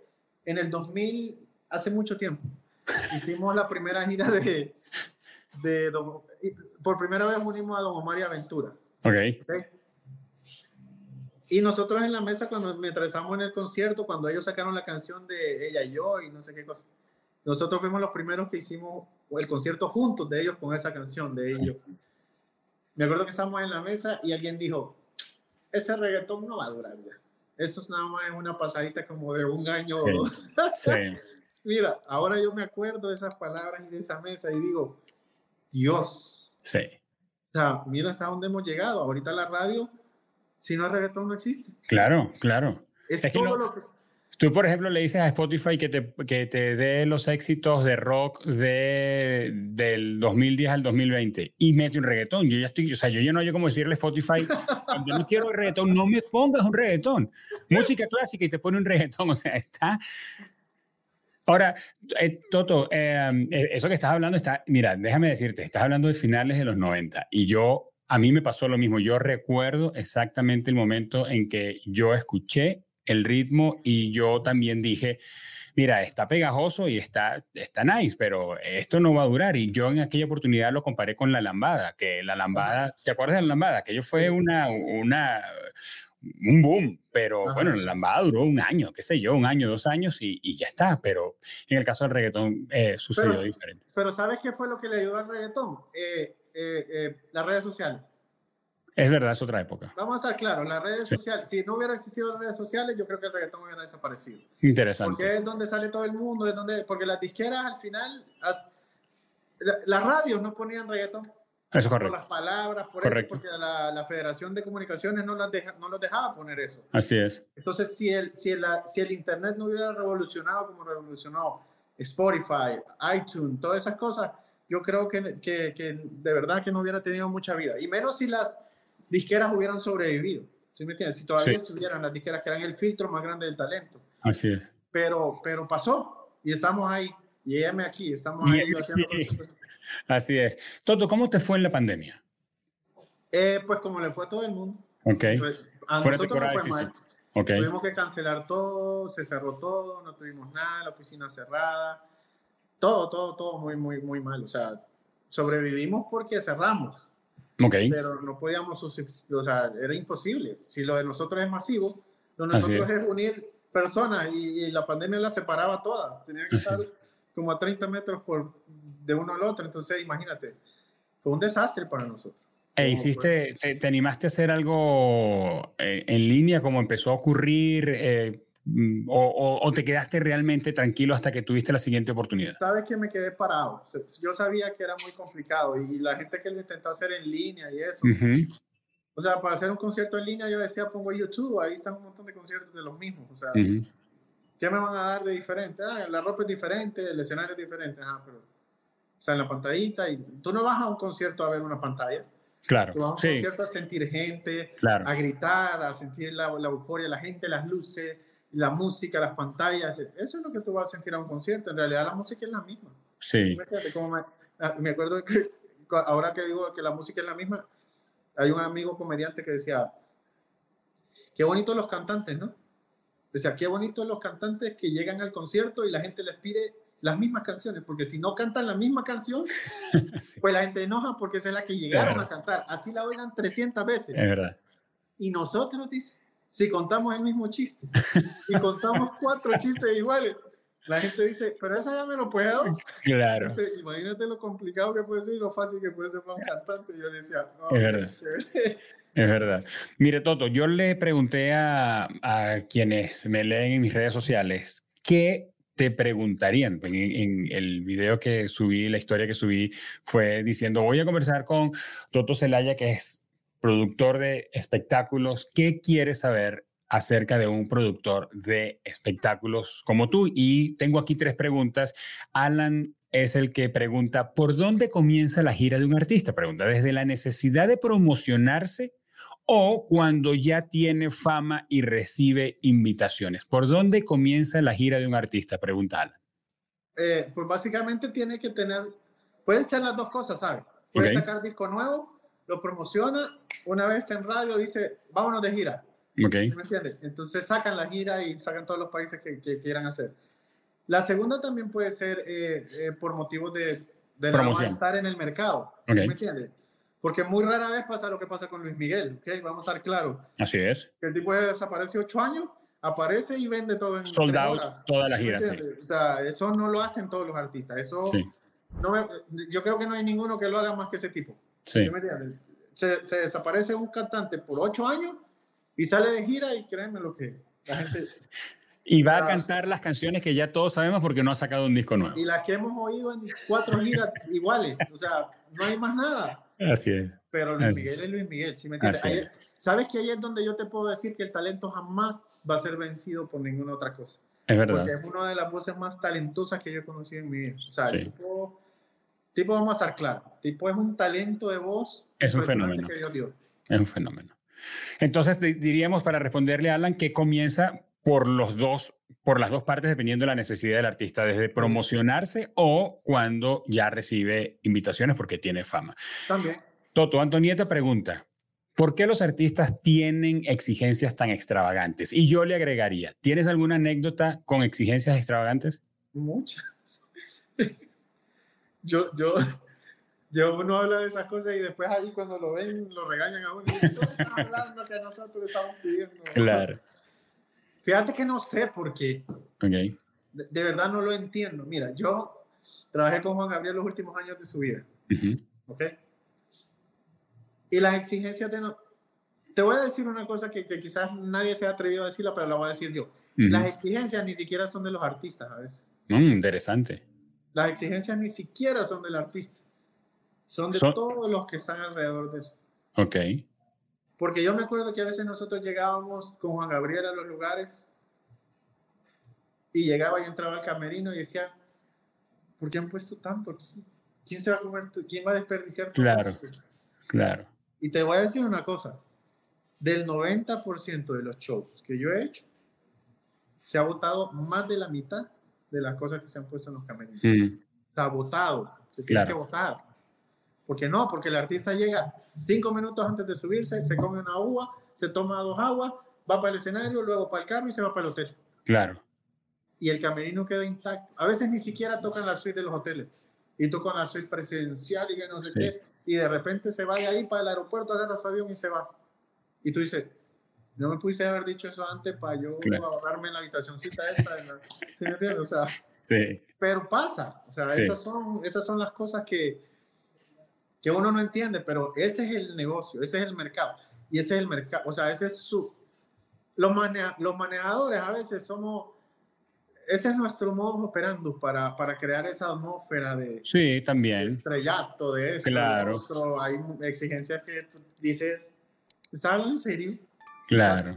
en el 2000, hace mucho tiempo, hicimos la primera gira de, de por primera vez unimos a Don Omar y Aventura. Ok. Y nosotros en la mesa, cuando me estamos en el concierto, cuando ellos sacaron la canción de Ella y yo y no sé qué cosa, nosotros fuimos los primeros que hicimos el concierto juntos de ellos con esa canción de ellos. Me acuerdo que estábamos en la mesa y alguien dijo, ese reggaetón no va a durar ya. Eso es nada más una pasadita como de un año o dos. Mira, ahora yo me acuerdo de esas palabras y de esa mesa y digo, Dios. Sí. O sea, mira hasta dónde hemos llegado. Ahorita la radio, si no hay reggaetón, no existe. Claro, claro. Es, todo lo que Tú, por ejemplo, le dices a Spotify que te, que te dé los éxitos de rock de, del 2010 al 2020 y mete un reggaetón. Yo ya estoy, o sea, yo ya no hay como decirle a Spotify, yo no quiero reggaetón, no me pongas un reggaetón. Música clásica y te pone un reggaetón, o sea, está... Ahora, eh, Toto, eh, eh, eso que estás hablando está, mira, déjame decirte, estás hablando de finales de los 90 y yo, a mí me pasó lo mismo. Yo recuerdo exactamente el momento en que yo escuché el ritmo y yo también dije, mira, está pegajoso y está, está nice, pero esto no va a durar. Y yo en aquella oportunidad lo comparé con la lambada, que la lambada, ¿te acuerdas de la lambada? Que yo fue una, una, un boom, pero bueno, la lambada duró un año, qué sé yo, un año, dos años y, ya está, pero en el caso del reggaetón eh, sucedió diferente. Pero ¿sabes qué fue lo que le ayudó al reggaetón? Eh, eh, las redes sociales. Es verdad, es otra época. Vamos a estar claros, las redes sociales, si no hubiera existido las redes sociales, yo creo que el reggaetón hubiera desaparecido. Interesante. Porque es donde sale todo el mundo, es donde, porque las disqueras al final, las radios no ponían reggaetón. Eso es correcto. Por las palabras, por correcto. porque la, la, Federación de Comunicaciones no, las deja, no los dejaba poner eso. Así es. Entonces, si el, si, el, si el Internet no hubiera revolucionado como revolucionó Spotify, iTunes, todas esas cosas, yo creo que, que, que de verdad que no hubiera tenido mucha vida. Y menos si las disqueras hubieran sobrevivido. ¿Sí me entiendes? Si todavía estuvieran las disqueras que eran el filtro más grande del talento. Así es. Pero, pero pasó y estamos ahí. Y aquí, estamos ahí. Así es. Toto, ¿cómo te fue en la pandemia? Eh, pues como le fue a todo el mundo. Ok. Pues, a nosotros fue mal. Tuvimos que cancelar todo, se cerró todo, no tuvimos nada, la oficina cerrada. Todo, todo, todo muy, muy, muy mal. O sea, sobrevivimos porque cerramos. Pero no podíamos, o sea, era imposible. Si lo de nosotros es masivo, lo de nosotros es. unir personas y, la pandemia las separaba todas. Tenían que estar como a 30 metros por, de uno al otro. Entonces, imagínate, fue un desastre para nosotros. E hiciste, te, animaste a hacer algo eh, en línea como empezó a ocurrir? Eh, Mm, o, te quedaste realmente tranquilo hasta que tuviste la siguiente oportunidad? Sabes que me quedé parado. Yo sabía que era muy complicado y la gente que lo intentó hacer en línea y eso. O sea, para hacer un concierto en línea yo decía, pongo YouTube, ahí están un montón de conciertos de los mismos. O sea, ¿qué me van a dar de diferente? Ah, la ropa es diferente, el escenario es diferente. Ah, pero, o sea, en la pantallita y tú no vas a un concierto a ver una pantalla. Claro. Tú vas a un concierto a sentir gente, a gritar, a sentir la, la euforia, la gente, las luces la música, las pantallas, eso es lo que tú vas a sentir a un concierto. En realidad la música es la misma. Sí. Ah, me, acuerdo que ahora que digo que la música es la misma, hay un amigo comediante que decía, qué bonitos los cantantes, ¿no? Decía, qué bonitos los cantantes que llegan al concierto y la gente les pide las mismas canciones, porque si no cantan la misma canción, pues la gente enoja porque esa es la que llegaron a cantar. Así la oigan 300 veces. Es verdad. Y nosotros, dice, si contamos el mismo chiste y contamos cuatro chistes iguales, la gente dice, pero esa ya me lo puedo. Claro. imagínate lo complicado que puede ser y lo fácil que puede ser para un cantante. Yo le decía, no, es verdad. Es verdad. Mire, Toto, yo le pregunté a, a, quienes me leen en mis redes sociales qué te preguntarían. En, en, el video que subí, la historia que subí, fue diciendo, voy a conversar con Toto Celaya, que es productor de espectáculos, ¿qué quieres saber acerca de un productor de espectáculos como tú? Y tengo aquí tres preguntas. Alan es el que pregunta, ¿por dónde comienza la gira de un artista? Pregunta, ¿desde la necesidad de promocionarse o cuando ya tiene fama y recibe invitaciones? ¿Por dónde comienza la gira de un artista? Pregunta Alan. Eh, pues básicamente tiene que tener, pueden ser las dos cosas, ¿sabes? Puede sacar disco nuevo, lo promociona una vez en radio dice, vámonos de gira. Okay. ¿Me entiendes? Entonces sacan la gira y sacan todos los países que, quieran hacer. La segunda también puede ser eh, eh, por motivos de, de no estar en el mercado. ¿Me entiendes? Porque muy rara vez pasa lo que pasa con Luis Miguel, ¿ok? Vamos a estar claros. Así es. El tipo desaparece ocho años, aparece y vende todo en Sold out toda la gira, sí. O sea, eso no lo hacen todos los artistas. Eso, no yo creo que no hay ninguno que lo haga más que ese tipo. Sí. ¿Me entiendes? se, desaparece un cantante por ocho años y sale de gira y créeme lo que la gente... Y va a cantar las canciones que ya todos sabemos porque no ha sacado un disco nuevo. Y las que hemos oído en cuatro giras iguales. O sea, no hay más nada. Así es. Pero Luis Miguel es Luis Miguel. ¿sí me ¿Sabes que ahí es donde yo te puedo decir que el talento jamás va a ser vencido por ninguna otra cosa? Es verdad. Porque es una de las voces más talentosas que yo he conocido en mi vida. O sea, tipo, vamos a estar claro, tipo es un talento de voz es un fenómeno. Es un fenómeno. Entonces diríamos para responderle a Alan que comienza por los dos, por las dos partes dependiendo de la necesidad del artista, desde promocionarse o cuando ya recibe invitaciones porque tiene fama. También. Toto, Antonieta pregunta, ¿Por qué los artistas tienen exigencias tan extravagantes? Y yo le agregaría, ¿tienes alguna anécdota con exigencias extravagantes? Muchas. Yo, yo, yo uno habla de esas cosas y después ahí cuando lo ven lo regañan a uno y dicen, hablando que nosotros estamos pidiendo. Claro. Fíjate que no sé por qué. Okay. De, verdad no lo entiendo. Mira, yo trabajé con Juan Gabriel los últimos años de su vida. ¿Ok? Y las exigencias de... No, te voy a decir una cosa que, que, quizás nadie se ha atrevido a decirla, pero la voy a decir yo. Las exigencias ni siquiera son de los artistas a veces. Mm, interesante. Las exigencias ni siquiera son del artista. Son de todos los que están alrededor de eso. Ok. Porque yo me acuerdo que a veces nosotros llegábamos con Juan Gabriel a los lugares y llegaba y entraba al camerino y decía, ¿por qué han puesto tanto aquí? ¿Quién se va a comer? ¿Quién va a desperdiciar todo Claro, claro. Y te voy a decir una cosa, del 90% de los shows que yo he hecho, se ha votado más de la mitad de las cosas que se han puesto en los camerinos. Mm. Ha votado, se tiene que votar. ¿Por qué no? Porque el artista llega cinco minutos antes de subirse, se come una uva, se toma dos aguas, va para el escenario, luego para el carro y se va para el hotel. Claro. Y el camerino queda intacto. A veces ni siquiera tocan la suite de los hoteles. Y tocan la suite presidencial y que no sé qué. Y de repente se va de ahí para el aeropuerto, agarra su avión y se va. Y tú dices, no me pudiste haber dicho eso antes para yo ahorrarme en la habitacióncita esta. ¿Sí me entiendes? O sea, sí. Pero pasa. O sea, esas, son, esas son las cosas que, que uno no entiende, pero ese es el negocio, ese es el mercado. Y ese es el mercado, o sea, ese es su... Los, los manejadores a veces somos... Ese es nuestro modo operando para, para crear esa atmósfera de... Sí, también. estrellato, de eso. Claro. hay exigencias que dices, ¿estás hablando en serio? Claro.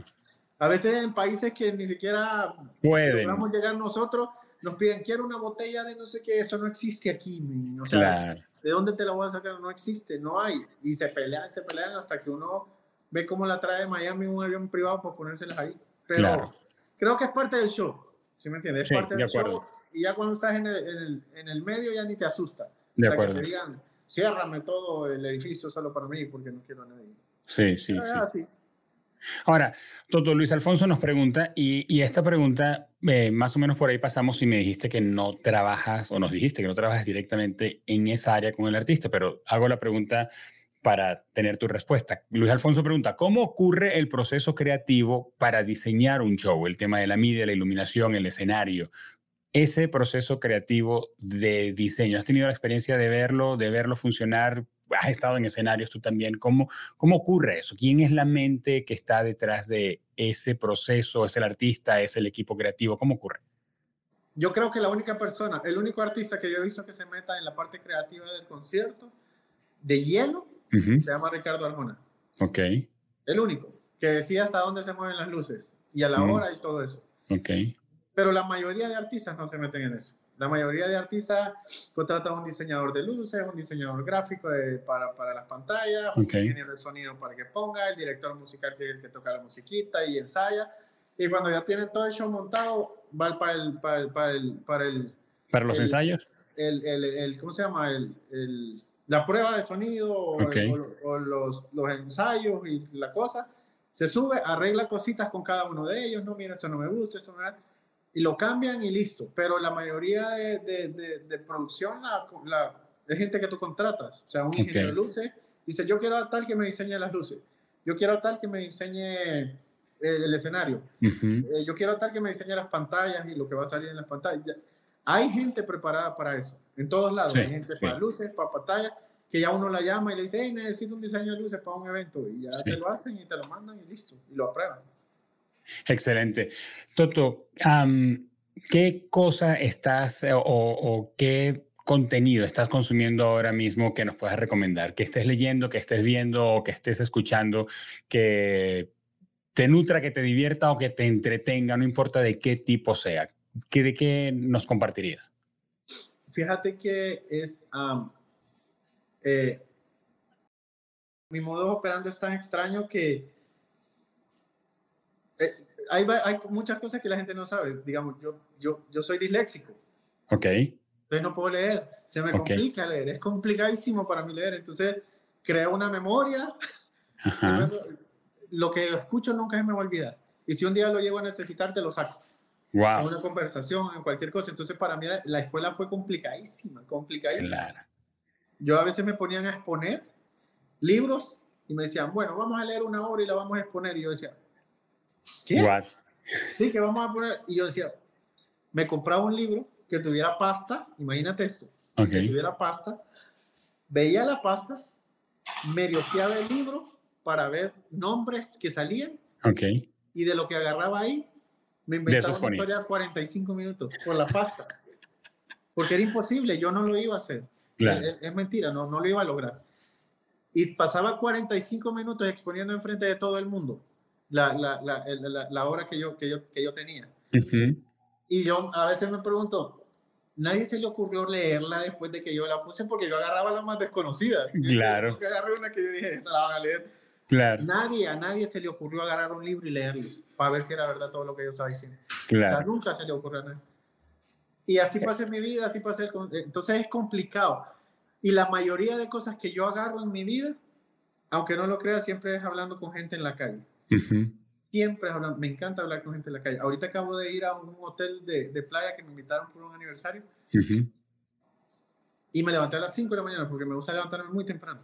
A veces en países que ni siquiera pueden podemos llegar nosotros, nos piden, quiero una botella de no sé qué, eso no existe aquí. O sea, claro. ¿de dónde te la voy a sacar? No existe, no hay. Y se pelean, se pelean hasta que uno ve cómo la trae de Miami un avión privado para ponérselas ahí. Pero creo que es parte del show. ¿Sí me entiendes? Es parte del show. Y ya cuando estás en el, en, el, en el, medio ya ni te asusta. De acuerdo. Que te digan, ciérrame todo el edificio solo para mí porque no quiero a nadie. Sí, sí, sí. Ahora, Toto Luis Alfonso nos pregunta, y, esta pregunta, eh, más o menos por ahí pasamos y me dijiste que no trabajas, o nos dijiste que no trabajas directamente en esa área con el artista, pero hago la pregunta para tener tu respuesta. Luis Alfonso pregunta, ¿cómo ocurre el proceso creativo para diseñar un show? El tema de la media, la iluminación, el escenario. Ese proceso creativo de diseño, ¿has tenido la experiencia de verlo, de verlo funcionar? Has estado en escenarios tú también. ¿Cómo, ¿Cómo ocurre eso? ¿Quién es la mente que está detrás de ese proceso? ¿Es el artista? ¿Es el equipo creativo? ¿Cómo ocurre? Yo creo que la única persona, el único artista que yo he visto que se meta en la parte creativa del concierto de hielo se llama Ricardo Arjona. Ok. El único que decía hasta dónde se mueven las luces y a la mm. hora y todo eso. Ok. Pero la mayoría de artistas no se meten en eso. La mayoría de artistas contratan un diseñador de luces, un diseñador gráfico para, para, las pantallas, un ingeniero de sonido para que ponga, el director musical que es el que toca la musiquita y ensaya. Y cuando ya tiene todo el show montado, va para el... Para, el, para, el, para, el, ¿Para los ensayos? El, el, ¿Cómo se llama? El, la prueba de sonido o, los, los ensayos y la cosa. Se sube, arregla cositas con cada uno de ellos. No, mira, esto no me gusta, esto no me gusta y lo cambian y listo. Pero la mayoría de, de, de, producción la, la, es gente que tú contratas. O sea, un ingeniero de luces dice, yo quiero a tal que me diseñe las luces. Yo quiero a tal que me diseñe el, escenario. Eh, yo quiero a tal que me diseñe las pantallas y lo que va a salir en las pantallas. Hay gente preparada para eso. En todos lados. Hay gente para luces, para pantallas, que ya uno la llama y le dice, hey, necesito un diseño de luces para un evento. Y ya te lo hacen y te lo mandan y listo. Y lo aprueban. Excelente. Toto, ¿qué cosa estás o, qué contenido estás consumiendo ahora mismo que nos puedas recomendar? Que estés leyendo, que estés viendo o que estés escuchando, que te nutra, que te divierta o que te entretenga, no importa de qué tipo sea. ¿Qué, ¿De qué nos compartirías? Fíjate que es... Eh, mi modo operando es tan extraño que hay, hay, muchas cosas que la gente no sabe. Digamos, yo, yo, yo soy disléxico. Ok. Entonces no puedo leer. Se me complica leer. Es complicadísimo para mí leer. Entonces, creo una memoria Lo que escucho nunca se me va a olvidar. Y si un día lo llego a necesitar, te lo saco. Wow. En una conversación, en cualquier cosa. Entonces, para mí la escuela fue complicadísima, complicadísima. Yo a veces me ponían a exponer libros y me decían, bueno, vamos a leer una obra y la vamos a exponer. Y yo decía, ¿qué? Sí, que vamos a poner. Y yo decía, me compraba un libro que tuviera pasta, imagínate esto, que tuviera pasta, veía la pasta, me dioqueaba el libro para ver nombres que salían. Okay. Y de lo que agarraba ahí, me inventaba una historia de 45 minutos por la pasta. Porque era imposible, yo no lo iba a hacer. Es, es, mentira, no, no lo iba a lograr. Y pasaba 45 minutos exponiendo enfrente de todo el mundo la, la, la, la obra que yo, que yo, que yo tenía. Y yo a veces me pregunto, nadie se le ocurrió leerla después de que yo la puse porque yo agarraba la más desconocida. Claro. Yo agarré una que yo dije, esa la van a leer. Claro. Nadie, a nadie se le ocurrió agarrar un libro y leerlo para ver si era verdad todo lo que yo estaba diciendo. Claro. O sea, nunca se le ocurrió a nadie. Y así pasé mi vida, así pasé. Entonces es complicado. Y la mayoría de cosas que yo agarro en mi vida, aunque no lo creas, siempre es hablando con gente en la calle. Siempre es hablando. Me encanta hablar con gente en la calle. Ahorita acabo de ir a un hotel de, de playa que me invitaron por un aniversario. Y me levanté a las 5 de la mañana porque me gusta levantarme muy temprano.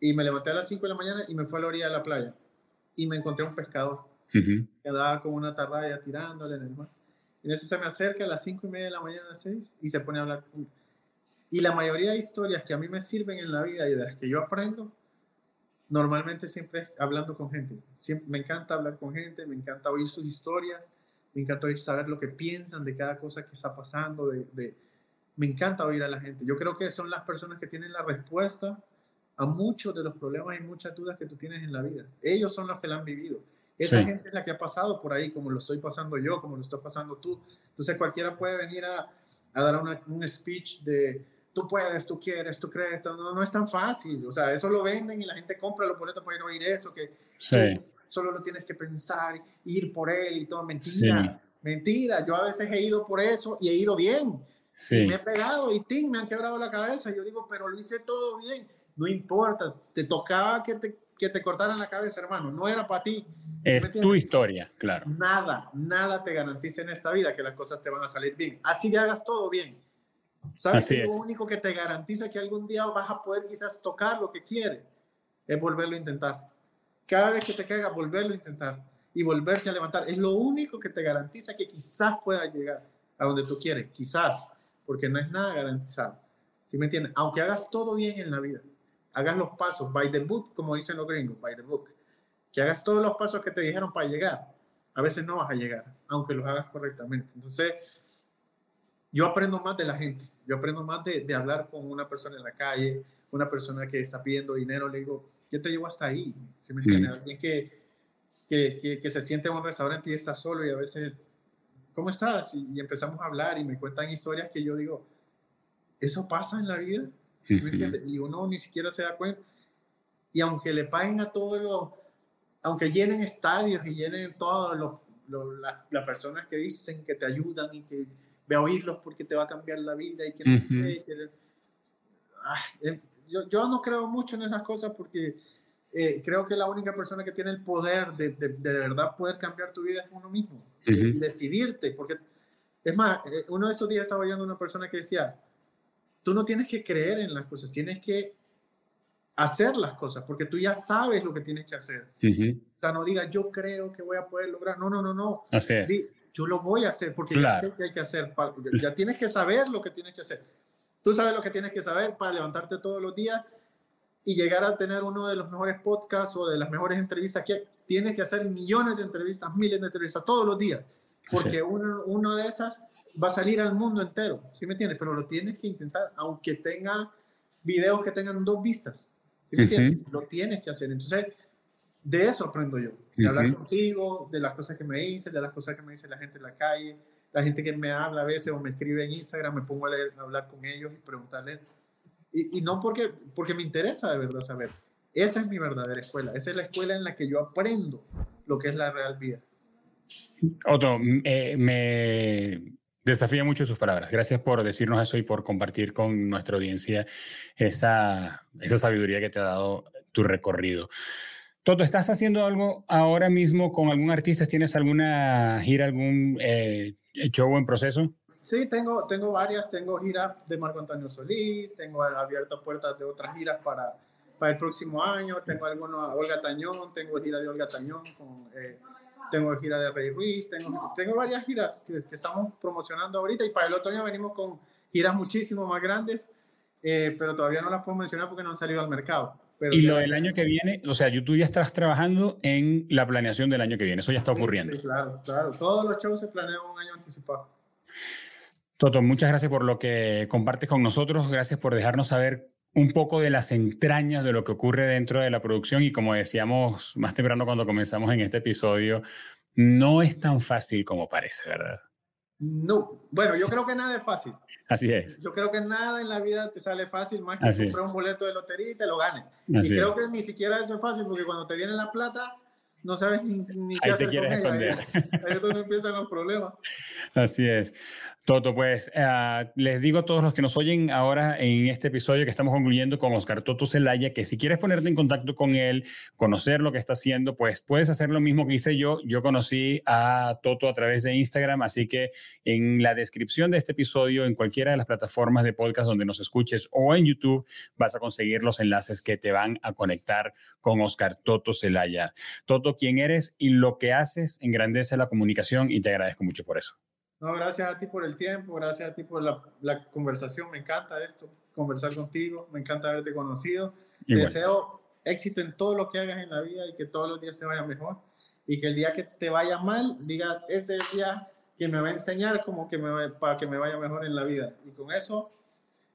Y me levanté a las 5 de la mañana y me fui a la orilla de la playa. Y me encontré un pescador que andaba con una tarraya tirándole en el mar. Y eso se me acerca a las 5 y media de la mañana, a las 6, y se pone a hablar conmigo. Y la mayoría de historias que a mí me sirven en la vida y de las que yo aprendo, normalmente siempre hablando con gente. Siempre, me encanta hablar con gente, me encanta oír sus historias, me encanta oír saber lo que piensan de cada cosa que está pasando, de, de, me encanta oír a la gente. Yo creo que son las personas que tienen la respuesta a muchos de los problemas y muchas dudas que tú tienes en la vida. Ellos son los que la han vivido. Esa gente es la que ha pasado por ahí, como lo estoy pasando yo, como lo estoy pasando tú. Entonces cualquiera puede venir a, a dar una, un speech de, tú puedes, tú quieres, tú crees, no, no es tan fácil. O sea, eso lo venden y la gente compra los boletos para ir a oír eso, que solo lo tienes que pensar, ir por él y todo. Mentira, mentira. Yo a veces he ido por eso y he ido bien. Y me he pegado y ting, me han quebrado la cabeza. Yo digo, pero lo hice todo bien. No importa, te tocaba que te, que te cortaran la cabeza, hermano. No era para ti. Es tu historia, claro. Nada, nada te garantiza en esta vida que las cosas te van a salir bien. Así que hagas todo bien ¿Sabes? Lo único que te garantiza que algún día vas a poder quizás tocar lo que quieres es volverlo a intentar. Cada vez que te caiga, volverlo a intentar y volverse a levantar. Es lo único que te garantiza que quizás puedas llegar a donde tú quieres, quizás, porque no es nada garantizado. ¿Sí me entiendes? Aunque hagas todo bien en la vida, hagas los pasos, by the book, como dicen los gringos, by the book, que hagas todos los pasos que te dijeron para llegar, a veces no vas a llegar, aunque los hagas correctamente. Entonces, yo aprendo más de la gente. Yo aprendo más de, de, hablar con una persona en la calle, una persona que está pidiendo dinero, le digo, yo te llevo hasta ahí. ¿Sí me entiendes? Alguien que, que, que, se siente en un restaurante y está solo y a veces, ¿cómo estás? Y, empezamos a hablar y me cuentan historias que yo digo, ¿eso pasa en la vida? ¿Sí me entiendes? Y uno ni siquiera se da cuenta. Y aunque le paguen a todos los, aunque llenen estadios y llenen todas las personas que dicen que te ayudan y que ve a oírlos porque te va a cambiar la vida y que no sé ah, eh, yo, yo, no creo mucho en esas cosas porque eh, creo que la única persona que tiene el poder de, de, de verdad poder cambiar tu vida es uno mismo y decidirte, porque es más, eh, uno de estos días estaba oyendo una persona que decía, tú no tienes que creer en las cosas, tienes que hacer las cosas, porque tú ya sabes lo que tienes que hacer. O sea, no diga, yo creo que voy a poder lograr. No, no, no, no. Así es yo lo voy a hacer porque ya sé que hay que hacer. Ya tienes que saber lo que tienes que hacer. Tú sabes lo que tienes que saber para levantarte todos los días y llegar a tener uno de los mejores podcasts o de las mejores entrevistas que tienes que hacer millones de entrevistas, miles de entrevistas todos los días, porque uno, uno de esas va a salir al mundo entero, ¿sí me entiendes? Pero lo tienes que intentar, aunque tenga videos que tengan dos vistas, ¿sí me entiendes? Lo tienes que hacer. Entonces, de eso aprendo yo, de hablar contigo, de las cosas que me dices, de las cosas que me dice la gente en la calle, la gente que me habla a veces o me escribe en Instagram, me pongo a, leer, a hablar con ellos y preguntarles. Y, y, no porque, porque me interesa de verdad saber. Esa es mi verdadera escuela. Esa es la escuela en la que yo aprendo lo que es la real vida. Otto, eh, me desafía mucho sus palabras. Gracias por decirnos eso y por compartir con nuestra audiencia esa, esa sabiduría que te ha dado tu recorrido. Toto, ¿estás haciendo algo ahora mismo con algún artista? ¿Tienes alguna gira, algún eh, show en proceso? Sí, tengo, tengo varias. Tengo gira de Marco Antonio Solís, tengo abiertas puertas de otras giras para, para el próximo año. Tengo alguna Olga Tañón, tengo gira de Olga Tañón, eh, tengo gira de Rey Ruiz, tengo, tengo varias giras que, estamos promocionando ahorita y para el otro año venimos con giras muchísimo más grandes, eh, pero todavía no las puedo mencionar porque no han salido al mercado y lo del año que viene, o sea, tú ya estás trabajando en la planeación del año que viene, eso ya está ocurriendo. Sí, claro, claro. Todos los shows se planean un año anticipado. Toto, muchas gracias por lo que compartes con nosotros, gracias por dejarnos saber un poco de las entrañas de lo que ocurre dentro de la producción y como decíamos más temprano cuando comenzamos en este episodio, no es tan fácil como parece, ¿verdad? No, bueno, yo creo que nada es fácil. Así es. Yo creo que nada en la vida te sale fácil más que comprar un boleto de lotería y te lo ganes. y creo que ni siquiera eso es fácil porque cuando te viene la plata, no sabes ni, qué hacer con ella. Ahí es donde empiezan los problemas. Así es. Toto, pues uh, les digo a todos los que nos oyen ahora en este episodio que estamos concluyendo con Oscar Toto Celaya, que si quieres ponerte en contacto con él, conocer lo que está haciendo, pues puedes hacer lo mismo que hice yo. Yo conocí a Toto a través de Instagram, así que en la descripción de este episodio, en cualquiera de las plataformas de podcast donde nos escuches o en YouTube, vas a conseguir los enlaces que te van a conectar con Oscar Toto Celaya. Toto, quién eres y lo que haces engrandece la comunicación y te agradezco mucho por eso. No, gracias a ti por el tiempo, gracias a ti por la, la conversación. Me encanta esto, conversar contigo, me encanta haberte conocido. Deseo éxito en todo lo que hagas en la vida y que todos los días te vaya mejor. Y que el día que te vaya mal, diga, ese día que me va a enseñar como que me, para que me vaya mejor en la vida. Y con eso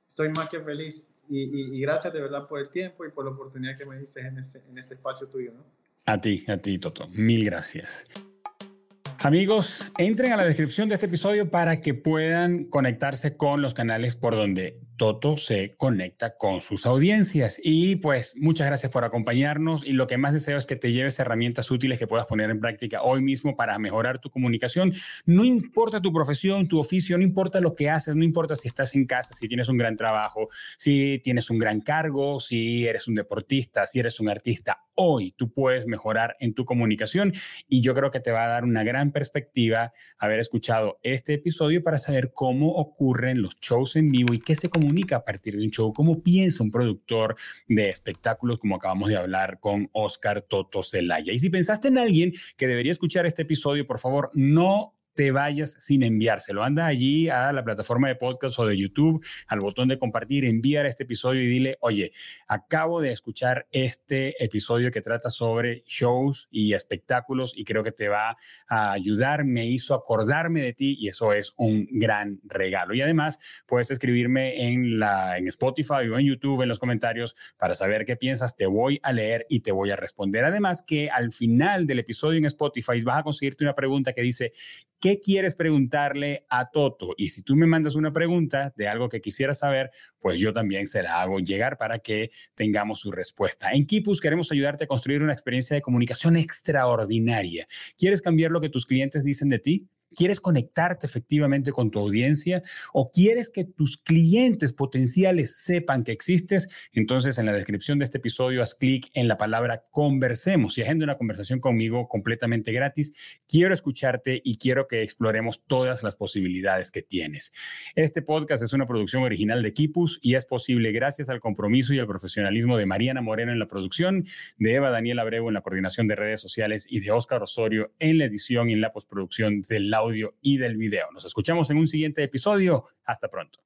estoy más que feliz. Y, y, gracias de verdad por el tiempo y por la oportunidad que me diste en este, en este espacio tuyo. ¿no? A ti, a ti, Toto. Mil gracias. Amigos, entren a la descripción de este episodio para que puedan conectarse con los canales por donde Toto se conecta con sus audiencias. Y pues muchas gracias por acompañarnos y lo que más deseo es que te lleves herramientas útiles que puedas poner en práctica hoy mismo para mejorar tu comunicación. No importa tu profesión, tu oficio, no importa lo que haces, no importa si estás en casa, si tienes un gran trabajo, si tienes un gran cargo, si eres un deportista, si eres un artista. Hoy tú puedes mejorar en tu comunicación y yo creo que te va a dar una gran perspectiva haber escuchado este episodio para saber cómo ocurren los shows en vivo y qué se comunica a partir de un show, cómo piensa un productor de espectáculos, como acabamos de hablar con Oscar Toto Celaya. Y si pensaste en alguien que debería escuchar este episodio, por favor, no te vayas sin enviárselo. Anda allí a la plataforma de podcast o de YouTube, al botón de compartir, enviar este episodio y dile, oye, acabo de escuchar este episodio que trata sobre shows y espectáculos y creo que te va a ayudar, me hizo acordarme de ti y eso es un gran regalo. Y además puedes escribirme en, la, en Spotify o en YouTube en los comentarios para saber qué piensas, te voy a leer y te voy a responder. Además que al final del episodio en Spotify vas a conseguirte una pregunta que dice, ¿Qué quieres preguntarle a Toto? Y si tú me mandas una pregunta de algo que quisieras saber, pues yo también se la hago llegar para que tengamos su respuesta. En Kipus queremos ayudarte a construir una experiencia de comunicación extraordinaria. ¿Quieres cambiar lo que tus clientes dicen de ti? ¿Quieres conectarte efectivamente con tu audiencia o quieres que tus clientes potenciales sepan que existes? Entonces, en la descripción de este episodio, haz clic en la palabra conversemos y agenda una conversación conmigo completamente gratis. Quiero escucharte y quiero que exploremos todas las posibilidades que tienes. Este podcast es una producción original de Kipus y es posible gracias al compromiso y al profesionalismo de Mariana Moreno en la producción, de Eva Daniela Abreu en la coordinación de redes sociales y de Óscar Osorio en la edición y en la postproducción del audio y del video. Nos escuchamos en un siguiente episodio. Hasta pronto.